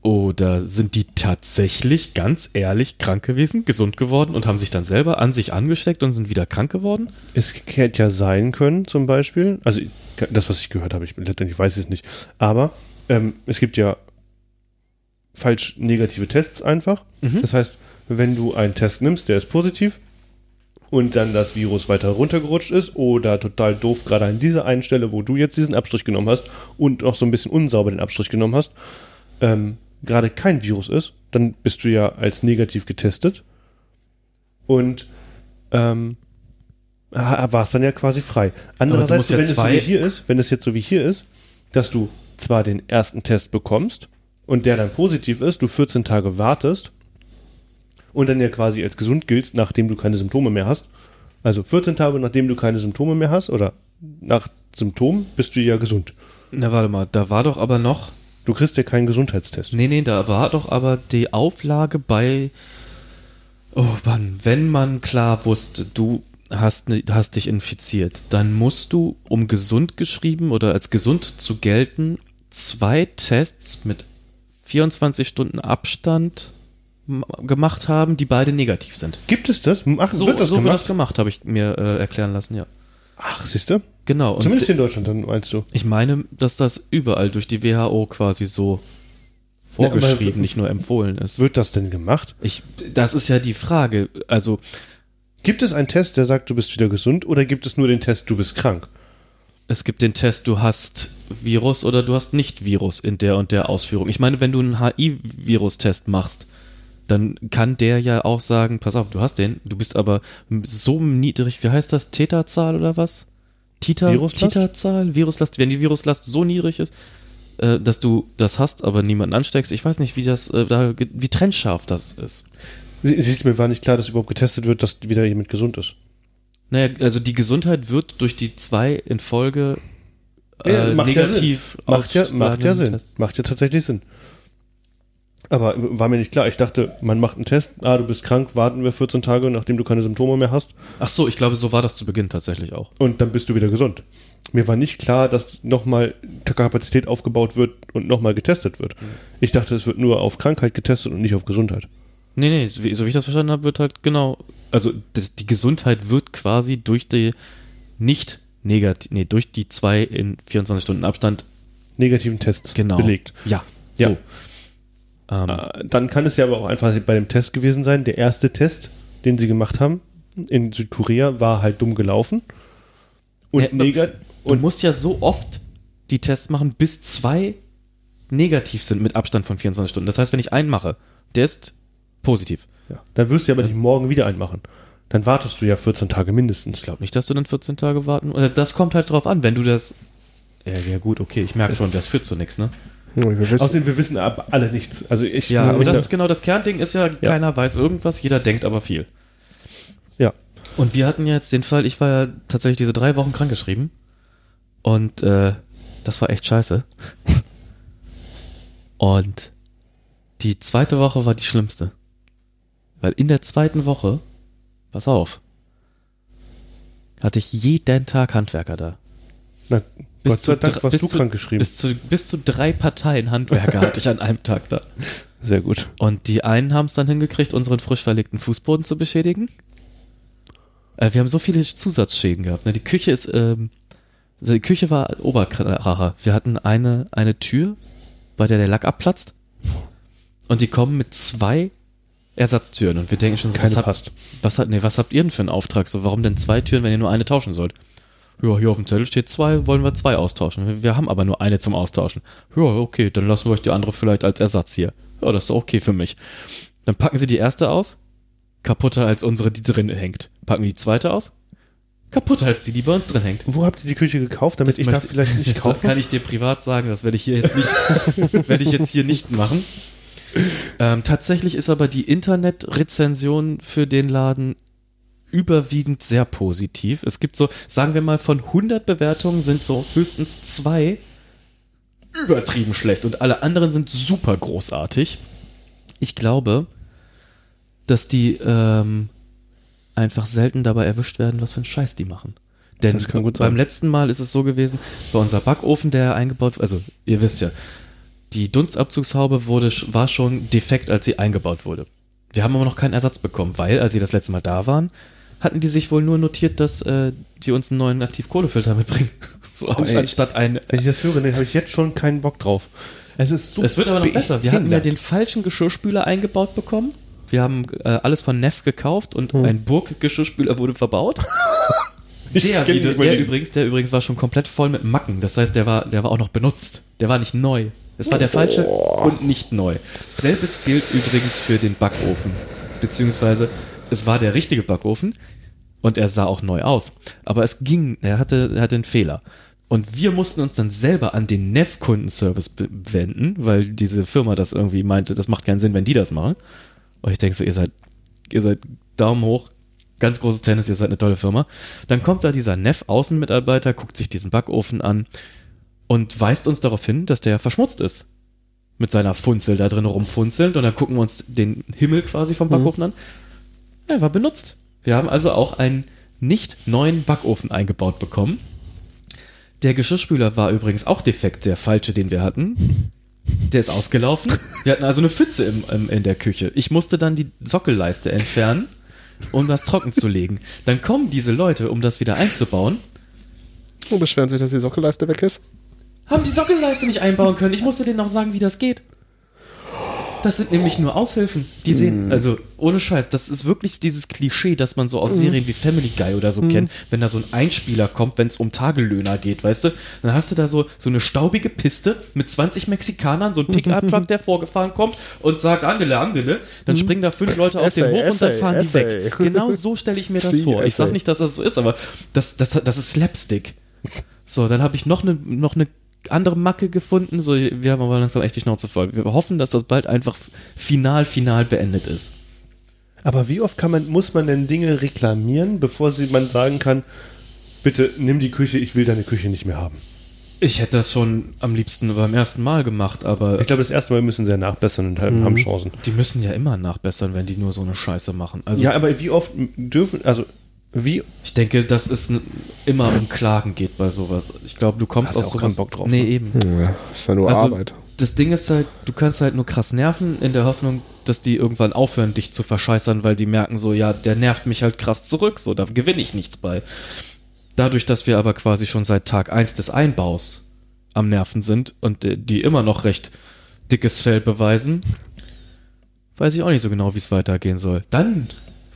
Oder sind die tatsächlich ganz ehrlich krank gewesen, gesund geworden und haben sich dann selber an sich angesteckt und sind wieder krank geworden? Es hätte ja sein können, zum Beispiel. Also, das, was ich gehört habe, ich letztendlich weiß es nicht. Aber ähm, es gibt ja falsch negative Tests einfach. Mhm. Das heißt, wenn du einen Test nimmst, der ist positiv und dann das Virus weiter runtergerutscht ist oder total doof gerade an dieser einen Stelle, wo du jetzt diesen Abstrich genommen hast und noch so ein bisschen unsauber den Abstrich genommen hast, ähm, gerade kein Virus ist, dann bist du ja als negativ getestet und ähm, war es dann ja quasi frei. Andererseits, ja wenn es so wie hier ist, wenn es jetzt so wie hier ist, dass du zwar den ersten Test bekommst und der dann positiv ist, du 14 Tage wartest und dann ja quasi als gesund giltst, nachdem du keine Symptome mehr hast. Also 14 Tage, nachdem du keine Symptome mehr hast oder nach Symptomen bist du ja gesund. Na, warte mal, da war doch aber noch. Du kriegst ja keinen Gesundheitstest. Nee, nee, da war doch aber die Auflage bei. Oh Mann, wenn man klar wusste, du hast, hast dich infiziert, dann musst du, um gesund geschrieben oder als gesund zu gelten, zwei Tests mit 24 Stunden Abstand gemacht haben, die beide negativ sind. Gibt es das? Ach, So wird das so wird gemacht? das gemacht, habe ich mir äh, erklären lassen, ja. Ach, siehst du? Genau. Zumindest in Deutschland, dann meinst du. ich meine, dass das überall durch die WHO quasi so vorgeschrieben, nicht nur empfohlen ist. Wird das denn gemacht? Ich, das ist ja die Frage. Also, Gibt es einen Test, der sagt, du bist wieder gesund oder gibt es nur den Test, du bist krank? es gibt den Test, du hast Virus oder du hast nicht Virus in der und der Ausführung. Ich meine, wenn du einen HI-Virus-Test machst, dann kann der ja auch sagen, pass auf, du hast den, du bist aber so niedrig, wie heißt das, Täterzahl oder was? Titer, Viruslast? Titerzahl, Viruslast, wenn die Viruslast so niedrig ist, äh, dass du das hast, aber niemanden ansteckst. Ich weiß nicht, wie das, äh, da, wie trennscharf das ist. Sie- Siehst du, mir war nicht klar, dass überhaupt getestet wird, dass wieder jemand gesund ist. Naja, also die Gesundheit wird durch die zwei in Folge äh, Ja, macht ja negativ Macht ja, macht ja Sinn. Macht ja tatsächlich Sinn. Aber war mir nicht klar. Ich dachte, man macht einen Test. Ah, du bist krank, warten wir 14 Tage, nachdem du keine Symptome mehr hast. Ach so, ich glaube, so war das zu Beginn tatsächlich auch. Und dann bist du wieder gesund. Mir war nicht klar, dass nochmal Kapazität aufgebaut wird und nochmal getestet wird. Ich dachte, es wird nur auf Krankheit getestet und nicht auf Gesundheit. Nee, nee, so wie, so wie ich das verstanden habe, wird halt genau, also das, die Gesundheit wird quasi durch die nicht negativ, nee, durch die zwei in 24 Stunden Abstand Negativen Tests genau belegt. Ja, Ja. so. Ähm, Äh, Dann kann es ja aber auch einfach bei dem Test gewesen sein. Der erste Test, den sie gemacht haben in Südkorea, war halt dumm gelaufen. Und Ja, negat du musst ja so oft die Tests machen, bis zwei negativ sind mit Abstand von 24 Stunden. Das heißt, wenn ich einen mache, der ist positiv. ja, dann wirst du ja aber nicht morgen wieder einen machen. Dann wartest du ja 14 Tage mindestens. Ich glaube nicht, dass du dann 14 Tage warten. oder Das kommt halt drauf an, wenn du das. Ja, ja gut, okay, ich merke schon, das führt zu nichts, ne? Wir wissen, Außerdem, wir wissen ab alle nichts. Also ich. Ja, aber das ist genau das Kernding, ist ja, keiner weiß irgendwas, jeder denkt aber viel. ja. Und wir hatten ja jetzt den Fall, ich war ja tatsächlich diese drei Wochen krankgeschrieben. Und äh, das war echt scheiße. Und die zweite Woche war die schlimmste. Weil in der zweiten Woche, pass auf, hatte ich jeden Tag Handwerker da. Na, Bis Gott zu Dank warst bis du zu- krank geschrieben. Bis zu, bis zu drei Parteien Handwerker <laughs> hatte ich an einem Tag da. Sehr gut. Und die einen haben es dann hingekriegt, unseren frisch verlegten Fußboden zu beschädigen. Äh, wir haben so viele Zusatzschäden gehabt. Ne? Die Küche ist, ähm, also die Küche war Oberkracher. Wir hatten eine, eine Tür, bei der der Lack abplatzt. Und die kommen mit zwei Ersatztüren. Und wir denken schon so, Keine was, passt. was, hat, nee, was habt ihr denn für einen Auftrag? So, warum denn zwei Türen, wenn ihr nur eine tauschen sollt? Ja, hier auf dem Zettel steht zwei, wollen wir zwei austauschen. Wir- Wir haben aber nur eine zum Austauschen. Ja, okay, dann lassen wir euch die andere vielleicht als Ersatz hier. Ja, das ist okay für mich. Dann packen sie die erste aus, kaputter als unsere, die drin hängt. Packen die zweite aus, kaputter als die, die bei uns drin hängt. Wo habt ihr die Küche gekauft, damit ich da möchte- vielleicht nicht <laughs> Das kaufe? kann ich dir privat sagen, das werde ich hier jetzt nicht, <laughs> werde ich jetzt hier nicht machen. Ähm, tatsächlich ist aber die Internetrezension für den Laden überwiegend sehr positiv. Es gibt so, sagen wir mal, von 100 Bewertungen sind so höchstens zwei übertrieben schlecht und alle anderen sind super großartig. Ich glaube, dass die ähm, einfach selten dabei erwischt werden, was für einen Scheiß die machen. Denn beim sein. letzten Mal ist es so gewesen, bei unser Backofen, der eingebaut, also ihr wisst ja, die Dunstabzugshaube wurde, war schon defekt, als sie eingebaut wurde. Wir haben aber noch keinen Ersatz bekommen, weil, als sie das letzte Mal da waren, hatten die sich wohl nur notiert, dass äh, die uns einen neuen Aktivkohlefilter mitbringen. <laughs> So, ey. anstatt ein. Wenn ich das höre, dann habe ich jetzt schon keinen Bock drauf. Es ist so Es wird aber noch besser. Wir hatten ja den falschen Geschirrspüler eingebaut bekommen. Wir haben äh, alles von Neff gekauft und ein Burg-Geschirrspüler wurde verbaut. <laughs> Der, den der überlegen. übrigens, der übrigens war schon komplett voll mit Macken. Das heißt, der war, der war auch noch benutzt. Der war nicht neu. Es war der falsche und nicht neu. Selbes gilt übrigens für den Backofen. Beziehungsweise, es war der richtige Backofen und er sah auch neu aus. Aber es ging, er hatte, er hatte einen Fehler. Und wir mussten uns dann selber an den Neff-Kundenservice wenden, weil diese Firma das irgendwie meinte, das macht keinen Sinn, wenn die das machen. Und ich denke so, ihr seid, ihr seid Daumen hoch, ganz großes Tennis, ihr seid eine tolle Firma. Dann kommt da dieser Neff-Außenmitarbeiter, guckt sich diesen Backofen an und weist uns darauf hin, dass der verschmutzt ist. Mit seiner Funzel da drin rumfunzelnd und dann gucken wir uns den Himmel quasi vom Backofen an. Er war benutzt. Wir haben also auch einen nicht neuen Backofen eingebaut bekommen. Der Geschirrspüler war übrigens auch defekt, der falsche, den wir hatten. Der ist ausgelaufen. Wir hatten also eine Pfütze im, im, in der Küche. Ich musste dann die Sockelleiste entfernen, um das trocken zu legen. Dann kommen diese Leute, um das wieder einzubauen, Und beschweren sich, dass die Sockelleiste weg ist. haben die Sockelleiste nicht einbauen können. Ich musste denen noch sagen, wie das geht. Das sind nämlich nur Aushilfen. Die sehen, also ohne Scheiß, das ist wirklich dieses Klischee, das man so aus Serien wie Family Guy oder so kennt, wenn da so ein Einspieler kommt, wenn es um Tagelöhner geht, weißt du, dann hast du da so, so eine staubige Piste mit 20 Mexikanern, so ein Pickup-Truck, der <laughs> vorgefahren kommt und sagt, Angele, Angele, dann springen da fünf Leute aus dem Essay, Hof und dann Essay, fahren die weg. <laughs> Genau so stelle ich mir das vor. Ich sag Essay. nicht, dass das so ist, aber das, das, das ist Slapstick. So, dann habe ich noch eine noch eine andere Macke gefunden. So, wir haben aber langsam echt die Schnauze voll. Wir hoffen, dass das bald einfach final, final beendet ist. Aber wie oft kann man, muss man denn Dinge reklamieren, bevor sie, man sagen kann, bitte nimm die Küche, ich will deine Küche nicht mehr haben? Ich hätte das schon am liebsten beim ersten Mal gemacht, aber Ich glaube, das erste Mal müssen sie ja nachbessern und haben haben Chancen. die müssen ja immer nachbessern, wenn die nur so eine Scheiße machen. Also Ja, aber wie oft dürfen, also wie ich denke, dass es immer um Klagen geht bei sowas. Ich glaube, du kommst Hast aus auch sowas. keinen Bock drauf, Nee, ne? eben. Ja, ist ja nur Also, Arbeit. Das Ding ist halt, du kannst halt nur krass nerven in der Hoffnung, dass die irgendwann aufhören, dich zu verscheißern, weil die merken so, ja, der nervt mich halt krass zurück, so, da gewinne ich nichts bei. Dadurch, dass wir aber quasi schon seit Tag eins des Einbaus am Nerven sind und äh, die immer noch recht dickes Fell beweisen, weiß ich auch nicht so genau, wie es weitergehen soll. Dann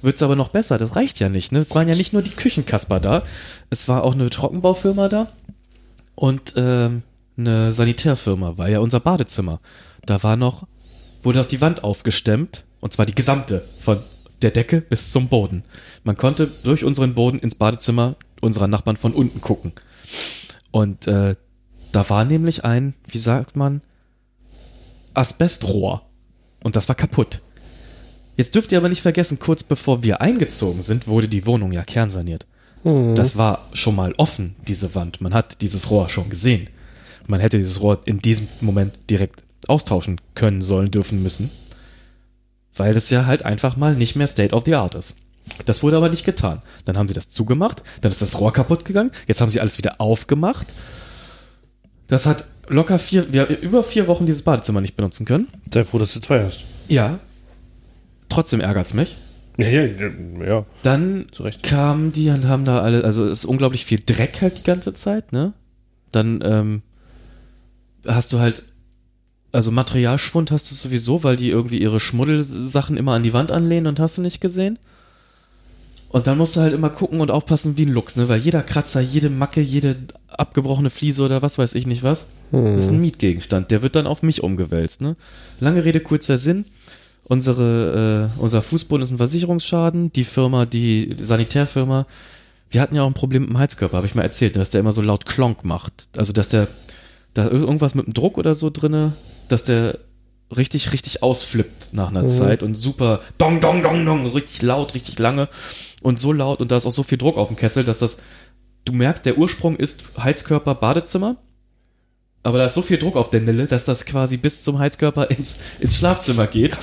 wird's aber noch besser, das reicht ja nicht, ne? Es waren ja nicht nur die Küchenkasper da, es war auch eine Trockenbaufirma da und ähm, eine Sanitärfirma, war ja unser Badezimmer. Da war noch, wurde auf die Wand aufgestemmt, und zwar die gesamte, von der Decke bis zum Boden. Man konnte durch unseren Boden ins Badezimmer unserer Nachbarn von unten gucken. Und äh, da war nämlich ein, wie sagt man, Asbestrohr. Und das war kaputt. Jetzt dürft ihr aber nicht vergessen, kurz bevor wir eingezogen sind, wurde die Wohnung ja kernsaniert. Das war schon mal offen, diese Wand. Man hat dieses Rohr schon gesehen. Man hätte dieses Rohr in diesem Moment direkt austauschen können, sollen, dürfen, müssen. Weil das ja halt einfach mal nicht mehr State of the Art ist. Das wurde aber nicht getan. Dann haben sie das zugemacht, dann ist das Rohr kaputt gegangen, jetzt haben sie alles wieder aufgemacht. Das hat locker vier, wir haben über vier Wochen dieses Badezimmer nicht benutzen können. sei froh, dass du zwei hast. Ja. Trotzdem ärgert's mich. Ja, ja, ja. Dann kamen die und haben da alle, also es ist unglaublich viel Dreck halt die ganze Zeit, ne? Dann ähm, hast du halt, also Materialschwund hast du sowieso, weil die irgendwie ihre Schmuddelsachen immer an die Wand anlehnen und hast du nicht gesehen. Und dann musst du halt immer gucken und aufpassen wie ein Luchs, ne? Weil jeder Kratzer, jede Macke, jede abgebrochene Fliese oder was weiß ich nicht was, ist ein Mietgegenstand. Der wird dann auf mich umgewälzt, ne? Lange Rede, kurzer Sinn. Unsere, äh, unser Fußboden ist ein Versicherungsschaden. Die Firma, die Sanitärfirma, wir hatten ja auch ein Problem mit dem Heizkörper, habe ich mal erzählt, dass der immer so laut Klonk macht. Also, dass der, da irgendwas mit dem Druck oder so drinne, dass der richtig, richtig ausflippt nach einer Zeit und super dong, dong, dong, dong, so richtig laut, richtig lange und so laut und da ist auch so viel Druck auf dem Kessel, dass das, du merkst, der Ursprung ist Heizkörper, Badezimmer, aber da ist so viel Druck auf der Nille, dass das quasi bis zum Heizkörper ins, ins Schlafzimmer geht.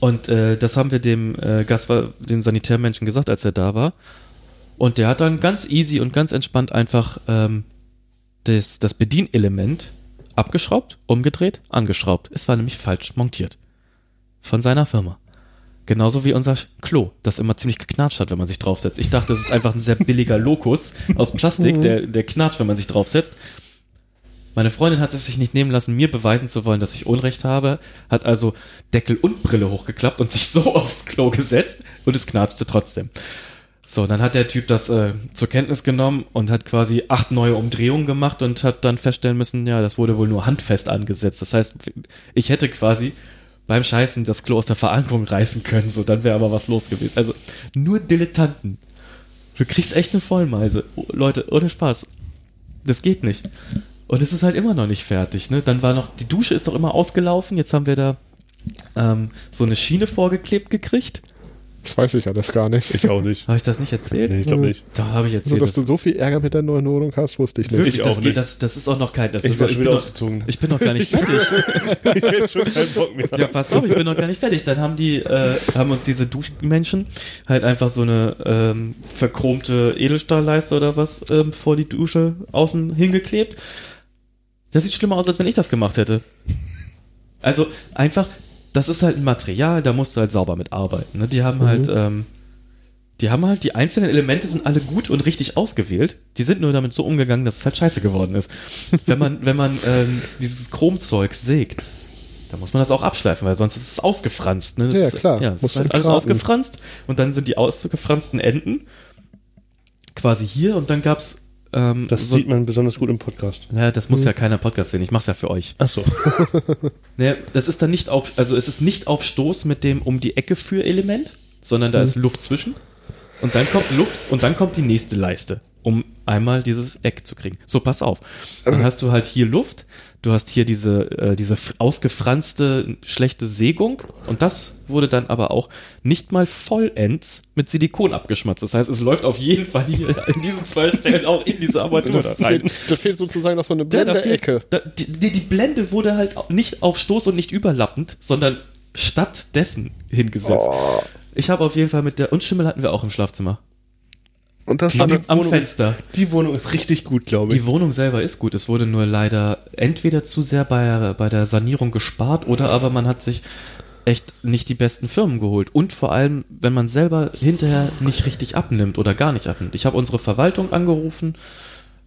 Und äh, das haben wir dem äh, Gast, dem Sanitärmenschen gesagt, als er da war. Und der hat dann ganz easy und ganz entspannt einfach ähm, das, das Bedienelement abgeschraubt, umgedreht, angeschraubt. Es war nämlich falsch montiert. Von seiner Firma. Genauso wie unser Klo, das immer ziemlich geknatscht hat, wenn man sich draufsetzt. Ich dachte, das ist einfach ein sehr billiger Lokus aus Plastik, der, der knatscht, wenn man sich draufsetzt. Meine Freundin hat es sich nicht nehmen lassen, mir beweisen zu wollen, dass ich Unrecht habe, hat also Deckel und Brille hochgeklappt und sich so <laughs> aufs Klo gesetzt und es knatschte trotzdem. So, dann hat der Typ das äh, zur Kenntnis genommen und hat quasi acht neue Umdrehungen gemacht und hat dann feststellen müssen, ja, das wurde wohl nur handfest angesetzt. Das heißt, ich hätte quasi beim Scheißen das Klo aus der Verankerung reißen können, so, dann wäre aber was los gewesen. Also, nur Dilettanten. Du kriegst echt eine Vollmeise. Oh, Leute, ohne Spaß. Das geht nicht. Und es ist halt immer noch nicht fertig, ne? Dann war noch, die Dusche ist doch immer ausgelaufen. Jetzt haben wir da ähm, so eine Schiene vorgeklebt gekriegt. Das weiß ich alles gar nicht. Ich auch nicht. Habe ich das nicht erzählt? Nee, ich glaube nicht. Da habe ich erzählt. dass du so viel Ärger mit der neuen Wohnung hast, wusste ich nicht. wirklich, Ich das, auch nicht. das, das ist auch noch kein. Das Ich ist, bin ich, schon bin wieder noch, ausgezogen. ich bin noch gar nicht <laughs> fertig. Ich hätte schon keinen Bock mehr. Ja, pass auf, ich bin noch gar nicht fertig. Dann haben die, äh, haben uns diese Duschmenschen halt einfach so eine ähm, verchromte Edelstahlleiste oder was ähm, vor die Dusche außen hingeklebt. Das sieht schlimmer aus, als wenn ich das gemacht hätte. Also einfach, das ist halt ein Material, da musst du halt sauber mit arbeiten. Ne? Die haben halt, ähm, die haben halt, die einzelnen Elemente sind alle gut und richtig ausgewählt. Die sind nur damit so umgegangen, dass es halt scheiße geworden ist. wenn man, wenn man ähm, dieses Chromzeug sägt, da muss man das auch abschleifen, weil sonst ist es ausgefranst. Ne? Das Ja, klar. Ja, es Muss ist halt alles ausgefranst und dann sind die ausgefransten Enden quasi hier und dann gab's ähm, Das so, sieht man besonders gut im Podcast. ja, das muss ja keiner Podcast sehen. Ich mach's ja für euch. Ach so. <laughs> Naja, das ist dann nicht auf, also es ist nicht auf Stoß mit dem um die Ecke für Element, sondern da ist Luft zwischen. Und dann kommt Luft und dann kommt die nächste Leiste, um einmal dieses Eck zu kriegen. So, pass auf. Dann hast du halt hier Luft, du hast hier diese, äh, diese ausgefranste, schlechte Sägung und das wurde dann aber auch nicht mal vollends mit Silikon abgeschmatzt. Das heißt, es läuft auf jeden Fall hier in diesen zwei Stellen auch in diese Armatur da rein. Da fehlt sozusagen noch so eine Ja, da blende fehlt- Ecke. Da, die, die, die Blende wurde halt nicht auf Stoß und nicht überlappend, sondern stattdessen hingesetzt. Oh. Ich habe auf jeden Fall mit der, und Schimmel hatten wir auch im Schlafzimmer. Und das Am, war am Wohnung- Fenster. Die Wohnung ist richtig gut, glaube ich. Die Wohnung selber ist gut. Es wurde nur leider entweder zu sehr bei, bei der Sanierung gespart oder aber man hat sich echt nicht die besten Firmen geholt. Und vor allem, wenn man selber hinterher nicht richtig abnimmt oder gar nicht abnimmt. Ich habe unsere Verwaltung angerufen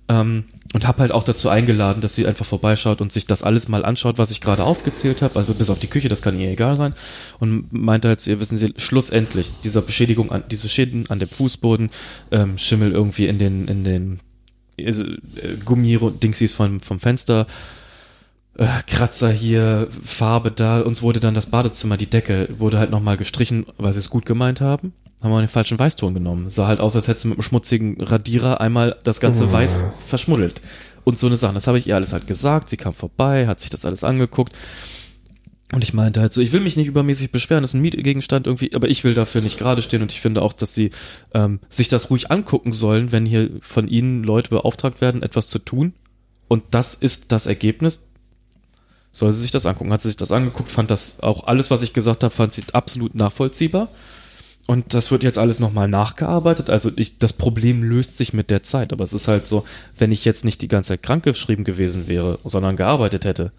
ähm, und habe halt auch dazu eingeladen, dass sie einfach vorbeischaut und sich das alles mal anschaut, was ich gerade aufgezählt habe. Also bis auf die Küche, das kann ihr egal sein. Und meinte halt, zu ihr, wissen Sie, schlussendlich, dieser Beschädigung an, diese Schäden an dem Fußboden, ähm, Schimmel irgendwie in den, in den äh, Gummi-Dingsies vom, vom Fenster, äh, Kratzer hier, Farbe da. Uns wurde dann das Badezimmer, die Decke, wurde halt nochmal gestrichen, weil sie es gut gemeint haben. Haben wir den falschen Weißton genommen. Sah halt aus, als hättest du mit einem schmutzigen Radierer einmal das ganze Weiß verschmuddelt. Und so eine Sache. Das habe ich ihr alles halt gesagt. Sie kam vorbei, hat sich das alles angeguckt. Und ich meinte halt so, ich will mich nicht übermäßig beschweren, das ist ein Mietgegenstand irgendwie, aber ich will dafür nicht gerade stehen und ich finde auch, dass sie ähm, sich das ruhig angucken sollen, wenn hier von ihnen Leute beauftragt werden, etwas zu tun. Und das ist das Ergebnis. Soll sie sich das angucken? Hat sie sich das angeguckt, fand das auch alles, was ich gesagt habe, fand sie absolut nachvollziehbar. Und das wird jetzt alles nochmal nachgearbeitet. Also ich, das Problem löst sich mit der Zeit. Aber es ist halt so, wenn ich jetzt nicht die ganze Zeit krankgeschrieben gewesen wäre, sondern gearbeitet hätte,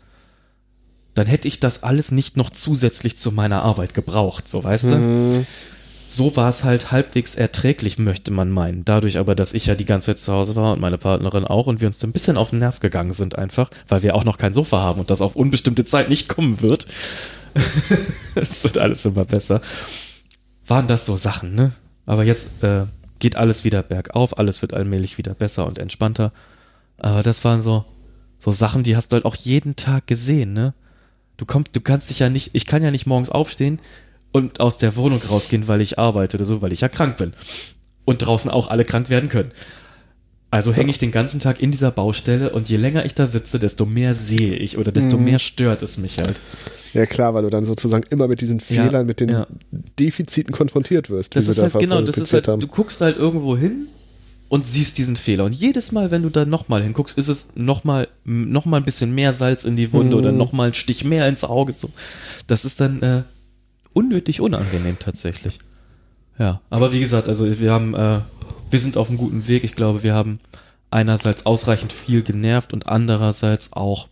dann hätte ich das alles nicht noch zusätzlich zu meiner Arbeit gebraucht, so weißt du? So war es halt halbwegs erträglich, möchte man meinen. Dadurch aber, dass ich ja die ganze Zeit zu Hause war und meine Partnerin auch und wir uns ein bisschen auf den Nerv gegangen sind einfach, weil wir auch noch kein Sofa haben und das auf unbestimmte Zeit nicht kommen wird. <laughs> Es wird alles immer besser. Waren das so Sachen, ne? Aber jetzt äh, geht alles wieder bergauf, alles wird allmählich wieder besser und entspannter. Aber das waren so, so Sachen, die hast du halt auch jeden Tag gesehen, ne? Du kommst, du kannst dich ja nicht, ich kann ja nicht morgens aufstehen und aus der Wohnung rausgehen, weil ich arbeite oder so, weil ich ja krank bin. Und draußen auch alle krank werden können. Also hänge ich den ganzen Tag in dieser Baustelle und je länger ich da sitze, desto mehr sehe ich oder desto mehr stört es mich halt. Ja klar, weil du dann sozusagen immer mit diesen Ja, Fehlern, mit den ja. Defiziten konfrontiert wirst. Das ist halt genau, das ist halt, du guckst halt irgendwo hin und siehst diesen Fehler. Und jedes Mal, wenn du da nochmal hinguckst, ist es nochmal noch mal ein bisschen mehr Salz in die Wunde oder nochmal ein Stich mehr ins Auge. So. Das ist dann äh, unnötig unangenehm tatsächlich. Ja, aber wie gesagt, also wir haben, äh, wir sind auf einem guten Weg. Ich glaube, wir haben einerseits ausreichend viel genervt und andererseits auch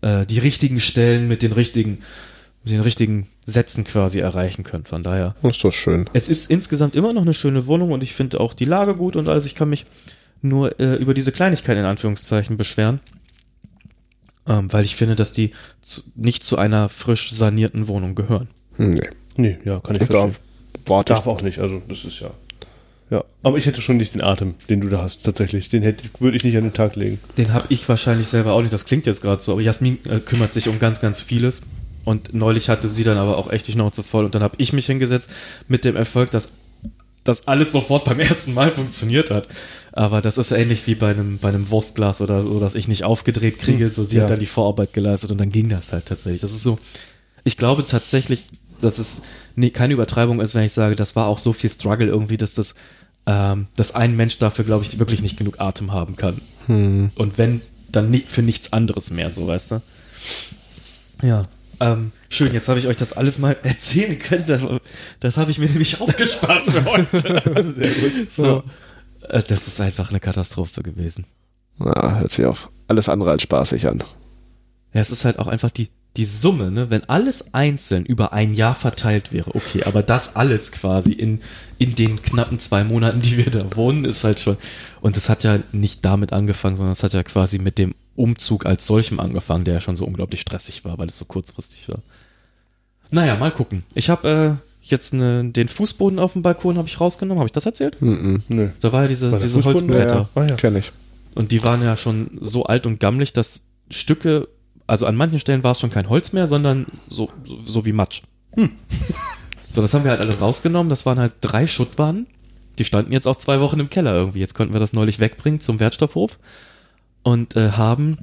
äh, die richtigen Stellen mit den richtigen, mit den richtigen Sätzen quasi erreichen können. Von daher. Das ist doch schön. Es ist insgesamt immer noch eine schöne Wohnung und ich finde auch die Lage gut und alles. Ich kann mich nur äh, über diese Kleinigkeit in Anführungszeichen beschweren, ähm, weil ich finde, dass die zu, nicht zu einer frisch sanierten Wohnung gehören. Hm, Nee. Nee, ja, kann ich Da verstehen. warte Darf auch nicht, also das ist ja. Ja, aber ich hätte schon nicht den Atem, den du da hast, tatsächlich. Den hätte, würde ich nicht an den Tag legen. Den habe ich wahrscheinlich selber auch nicht. Das klingt jetzt gerade so, aber Jasmin äh, kümmert sich um ganz, ganz vieles. Und neulich hatte sie dann aber auch echt die Schnauze voll. Und dann habe ich mich hingesetzt mit dem Erfolg, dass das alles sofort beim ersten Mal funktioniert hat. Aber das ist ähnlich wie bei einem, bei einem Wurstglas oder so, dass ich nicht aufgedreht kriege. So, sie ja. hat dann die Vorarbeit geleistet und dann ging das halt tatsächlich. Das ist so, ich glaube tatsächlich, dass es nee, keine Übertreibung ist, wenn ich sage, das war auch so viel Struggle irgendwie, dass das, ähm, dass ein Mensch dafür, glaube ich, wirklich nicht genug Atem haben kann. Und wenn, dann nicht für nichts anderes mehr, so weißt du. Ja. Ähm, schön, jetzt habe ich euch das alles mal <laughs> erzählen können. Das, das habe ich mir nämlich <laughs> aufgespart für heute. <laughs> Sehr gut. So. Äh, Das ist einfach eine Katastrophe gewesen. Ja, hört sich auf alles andere als spaßig an. Ja, es ist halt auch einfach die, die Summe, ne? Wenn alles einzeln über ein Jahr verteilt wäre, okay, aber das alles quasi in, in den knappen zwei Monaten, die wir da wohnen, ist halt schon. Und es hat ja nicht damit angefangen, sondern es hat ja quasi mit dem Umzug als solchem angefangen, der ja schon so unglaublich stressig war, weil es so kurzfristig war. Naja, mal gucken. Ich habe äh, jetzt ne, den Fußboden auf dem Balkon habe ich rausgenommen. Habe ich das erzählt? Nö. Da war ja diese, War diese? Holzbretter. Ja, ja. Ah, ja. Kenn ich. Und die waren ja schon so alt und gammelig, dass Stücke, also an manchen Stellen war es schon kein Holz mehr, sondern so, so, so wie Matsch. <laughs> So, das haben wir halt alle rausgenommen. Das waren halt drei Schuttbahnen. Die standen jetzt auch zwei Wochen im Keller irgendwie. Jetzt konnten wir das neulich wegbringen zum Wertstoffhof und äh, haben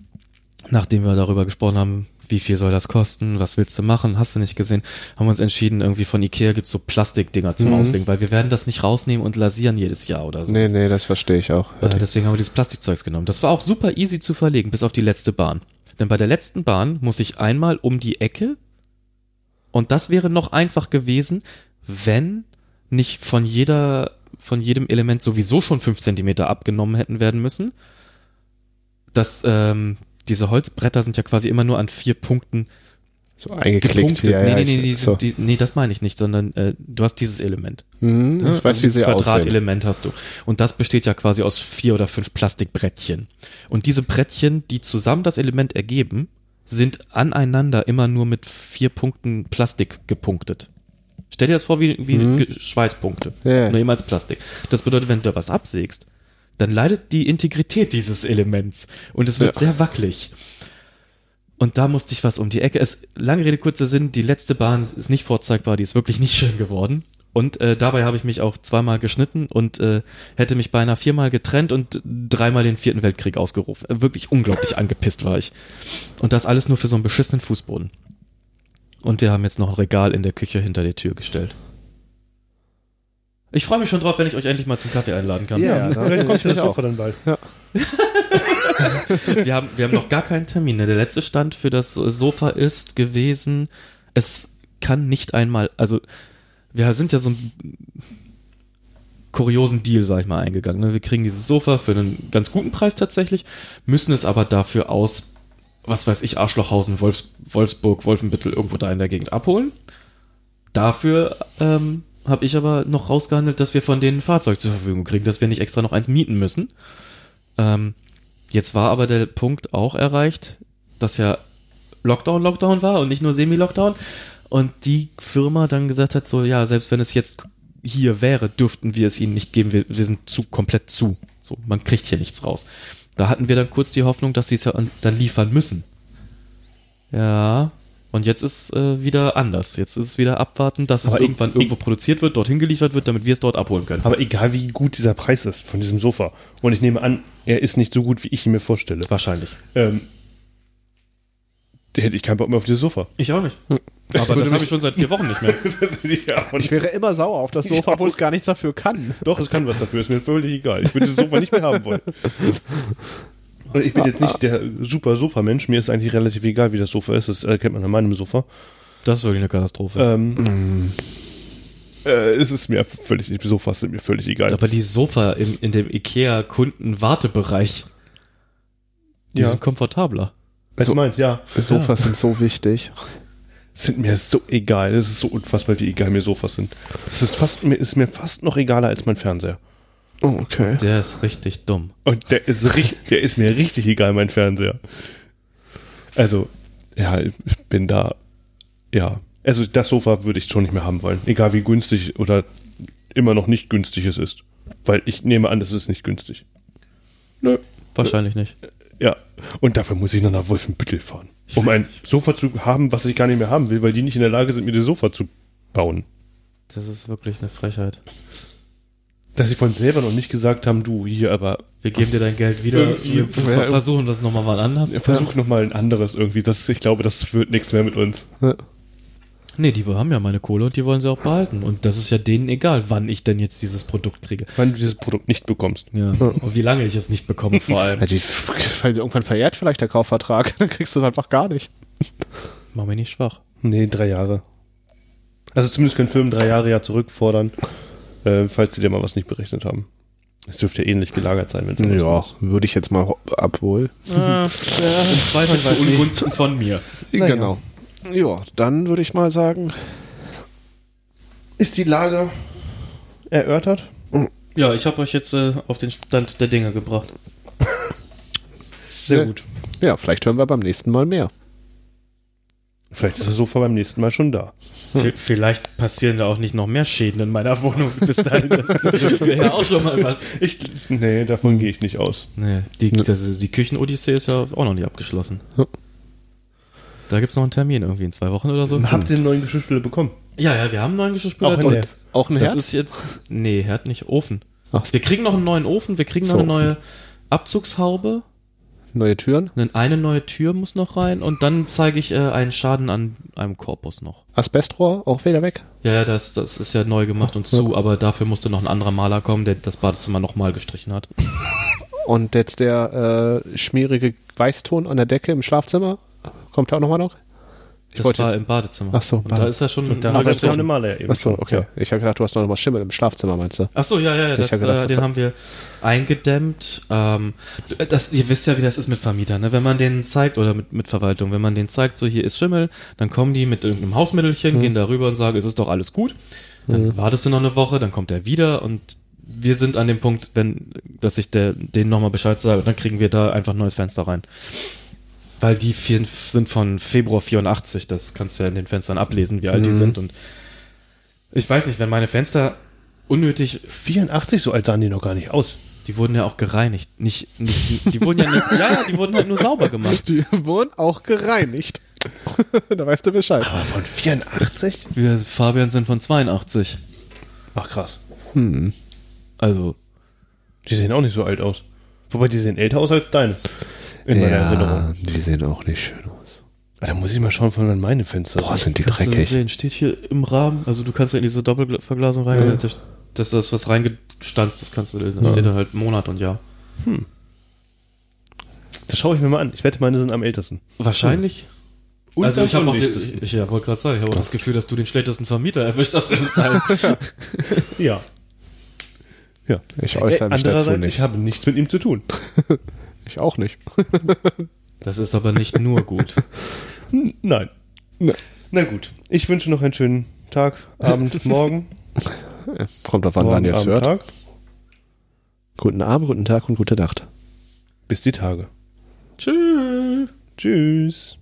nachdem wir darüber gesprochen haben, wie viel soll das kosten, was willst du machen, hast du nicht gesehen, haben wir uns entschieden, irgendwie von Ikea gibt's so Plastikdinger zum Mhm. Auslegen, weil wir werden das nicht rausnehmen und lasieren jedes Jahr oder so. Nee, nee, das verstehe ich auch. Äh, deswegen haben wir dieses Plastikzeugs genommen. Das war auch super easy zu verlegen, bis auf die letzte Bahn. Denn bei der letzten Bahn muss ich einmal um die Ecke und das wäre noch einfach gewesen, wenn nicht von jeder, von jedem Element sowieso schon fünf Zentimeter abgenommen hätten werden müssen. Das, ähm, diese Holzbretter sind ja quasi immer nur an vier Punkten So eingeklickt. Ja, nee, ja, nee, nee, ich, so. die, nee, das meine ich nicht, sondern äh, du hast dieses Element. Mhm, Ne? ich weiß, Also wie dieses sie. Quadratelement hast du. Und das besteht ja quasi aus vier oder fünf Plastikbrettchen. Und diese Brettchen, die zusammen das Element ergeben, sind aneinander immer nur mit vier Punkten Plastik gepunktet. Stell dir das vor wie, wie Mhm. Schweißpunkte. Ja. Nur immer als Plastik. Das bedeutet, wenn du da was absägst, dann leidet die Integrität dieses Elements. Und es wird Ja. sehr wackelig. Und da musste ich was um die Ecke. Es, lange Rede, kurzer Sinn, die letzte Bahn ist nicht vorzeigbar, die ist wirklich <laughs> nicht schön geworden. Und äh, dabei habe ich mich auch zweimal geschnitten und äh, hätte mich beinahe viermal getrennt und dreimal den vierten Weltkrieg ausgerufen. Äh, Wirklich unglaublich <laughs> angepisst war ich. Und das alles nur für so einen beschissenen Fußboden. Und wir haben jetzt noch ein Regal in der Küche hinter der Tür gestellt. Ich freue mich schon drauf, wenn ich euch endlich mal zum Kaffee einladen kann. Ja, da- Vielleicht kommt ich das auch. Sofa dann bald. <laughs> <laughs> Wir haben, wir haben noch gar keinen Termin. ne? Der letzte Stand für das Sofa ist gewesen, es kann nicht einmal, also wir sind ja so einen kuriosen Deal, sag ich mal, eingegangen. ne? Wir kriegen dieses Sofa für einen ganz guten Preis tatsächlich, müssen es aber dafür aus, was weiß ich, Arschlochhausen, Wolfs, Wolfsburg, Wolfenbüttel irgendwo da in der Gegend abholen. Dafür ähm, habe ich aber noch rausgehandelt, dass wir von denen ein Fahrzeug zur Verfügung kriegen, dass wir nicht extra noch eins mieten müssen. Ähm, Jetzt war aber der Punkt auch erreicht, dass ja Lockdown, Lockdown war und nicht nur Semi-Lockdown. Und die Firma dann gesagt hat, so, ja, selbst wenn es jetzt hier wäre, dürften wir es ihnen nicht geben. Wir, wir sind zu, komplett zu. So, man kriegt hier nichts raus. Da hatten wir dann kurz die Hoffnung, dass sie es ja an- dann liefern müssen. Ja. Und jetzt ist äh, wieder anders. Jetzt ist es wieder abwarten, dass es Aber ich- irgendwann irgendwo produziert wird, dorthin geliefert wird, damit wir es dort abholen können. Aber egal wie gut dieser Preis ist von diesem Sofa. Und ich nehme an, er ist nicht so gut, wie ich ihn mir vorstelle. Wahrscheinlich. Ähm, da hätte ich keinen Bock mehr auf dieses Sofa. Ich auch nicht. Das Aber würde das habe ich schon seit vier Wochen nicht mehr. <laughs> Das ich wäre immer sauer auf das Sofa, obwohl es gar nichts dafür kann. Doch, es kann was dafür, ist mir völlig egal. Ich würde das Sofa nicht mehr haben wollen. <laughs> Und ich bin jetzt nicht der super Sofa-Mensch, mir ist eigentlich relativ egal, wie das Sofa ist, das erkennt man an meinem Sofa. Das ist wirklich eine Katastrophe. Ähm, äh, es ist mir völlig, die Sofas sind mir völlig egal. Aber die Sofa im, in dem IKEA-Kunden-Wartebereich, die Ja. sind komfortabler. Was du meinst, ja. Sofas sind so wichtig. Sind mir so egal. Es ist so unfassbar, wie egal mir Sofas sind. Das ist fast, mir ist mir fast noch egaler als mein Fernseher. Oh, okay. Der ist richtig dumm. Und der ist richtig, <laughs> der ist mir richtig egal, mein Fernseher. Also, ja, ich bin da, ja. Also, das Sofa würde ich schon nicht mehr haben wollen. Egal wie günstig oder immer noch nicht günstig es ist. Weil ich nehme an, das ist nicht günstig. Nö. Wahrscheinlich nicht. Ja. Und dafür muss ich noch nach Wolfenbüttel fahren. Um weiß ein nicht. Sofa zu haben, was ich gar nicht mehr haben will, weil die nicht in der Lage sind, mir das Sofa zu bauen. Das ist wirklich eine Frechheit. Dass sie von selber noch nicht gesagt haben, du hier, aber Wir geben dir dein Geld wieder. Wir ver- versuchen das nochmal mal anders. versuch noch mal ein anderes irgendwie. Das, ich glaube, das wird nichts mehr mit uns. Nee, die haben ja meine Kohle und die wollen sie auch behalten. Und das ist ja denen egal, wann ich denn jetzt dieses Produkt kriege. Wenn du dieses Produkt nicht bekommst. Ja. Und wie lange ich es nicht bekomme, vor allem. <laughs> Ja, die, weil irgendwann verjährt vielleicht der Kaufvertrag, <laughs> dann kriegst du es einfach gar nicht. Mach mich nicht schwach. Nee, drei Jahre. Also zumindest können Firmen drei Jahre ja zurückfordern, äh, falls sie dir mal was nicht berechnet haben. Es dürfte ja ähnlich gelagert sein, wenn es Ja, würde ich jetzt mal ho- abwohl. Ah, Im Zweifel zu Ungunsten von mir. Naja. Genau. Ja, dann würde ich mal sagen, Ist die Lage erörtert? Ja, ich habe euch jetzt äh, auf den Stand der Dinge gebracht. Sehr gut. ja, vielleicht hören wir beim nächsten Mal mehr. Vielleicht ist das Sofa beim nächsten Mal schon da. V- Vielleicht passieren da auch nicht noch mehr Schäden in meiner Wohnung <laughs> bis dahin. Das wäre ja auch schon mal was. Ich, nee, davon gehe ich nicht aus. Nee, die, das ist, die Küchen-Odyssee ist ja auch noch nicht abgeschlossen. Ja. Da gibt's noch einen Termin irgendwie in zwei Wochen oder so. Habt ihr einen neuen Geschirrspüler bekommen? Ja, ja, wir haben einen neuen Geschirrspüler. Auch in Und der- Auch ein das Herd? ist jetzt. Nee, Herd nicht, Ofen. Ach. Wir kriegen noch einen neuen Ofen, wir kriegen noch So. eine neue Abzugshaube. Neue Türen. Eine- Eine neue Tür muss noch rein und dann zeige ich äh, einen Schaden an einem Korpus noch. Asbestrohr auch wieder weg. Ja, ja, das, das ist ja neu gemacht und zu, aber dafür musste noch ein anderer Maler kommen, der das Badezimmer nochmal gestrichen hat. <laughs> Und jetzt der äh, schmierige Weißton an der Decke im Schlafzimmer. Kommt da auch nochmal noch? Ich Das war jetzt- im Badezimmer. Ach so, und Bade- da ist er schon Und da er gestrichen. eine Maler ja eben. Achso, schon. okay. Ja. Ich habe gedacht, du hast noch mal Schimmel im Schlafzimmer, meinst du? Ach so, ja, ja, ja, das, hab gedacht, äh, das den haben wir eingedämmt. Ähm, das, ihr wisst ja, wie das ist mit Vermietern. Ne? Wenn man denen zeigt, oder mit, mit Verwaltung, wenn man denen zeigt, so hier ist Schimmel, dann kommen die mit irgendeinem Hausmittelchen, Mhm. gehen darüber und sagen, es ist doch alles gut. Dann wartest du noch eine Woche, dann kommt er wieder und wir sind an dem Punkt, wenn, dass ich der, denen nochmal Bescheid sage, und dann kriegen wir da einfach ein neues Fenster rein. Weil die vier sind von Februar 84, das kannst du ja in den Fenstern ablesen, wie alt die Mhm. sind. Und ich weiß nicht, wenn meine Fenster unnötig 84, so alt sahen die noch gar nicht aus. die wurden ja auch gereinigt. Nicht, nicht, die wurden ja nicht, <laughs> ja, ja, die wurden halt nur sauber gemacht. Die wurden auch gereinigt. <laughs> da weißt du Bescheid. Aber von 84? Wir Fabian sind von 82. Ach krass. Hm. Also, Die sehen auch nicht so alt aus. Wobei die sehen älter aus als deine. In meiner Erinnerung. die sehen auch nicht schön aus. Ah, Da muss ich mal schauen, von wann meine Fenster Boah, sind. sind die kannst du dreckig. sehen, steht hier im Rahmen, also du kannst ja in diese Doppelverglasung rein, Ja. das, das ist was reingestanzt, das kannst du lesen. Da steht da halt Monat und Jahr. Das schaue ich mir mal an. Ich wette, meine sind am ältesten. Wahrscheinlich. Und also ich habe auch den, ich, ja, wollte gerade sagen, ich habe auch das Gefühl, dass du den schlechtesten Vermieter erwischt hast mit Teil. <laughs> Ja. Ja. Ich äußere mich dazu Andererseits, nicht. ich habe nichts mit ihm zu tun. <laughs> Ich auch nicht. <laughs> Das ist aber nicht nur gut. <laughs> Nein. Ne. Na gut. Ich wünsche noch einen schönen Tag, Abend, <laughs> Morgen. Kommt auf wann Morgen, man jetzt Abend, hört. Tag. Guten Abend, guten Tag und gute Nacht. Bis die Tage. Tschüss. Tschüss.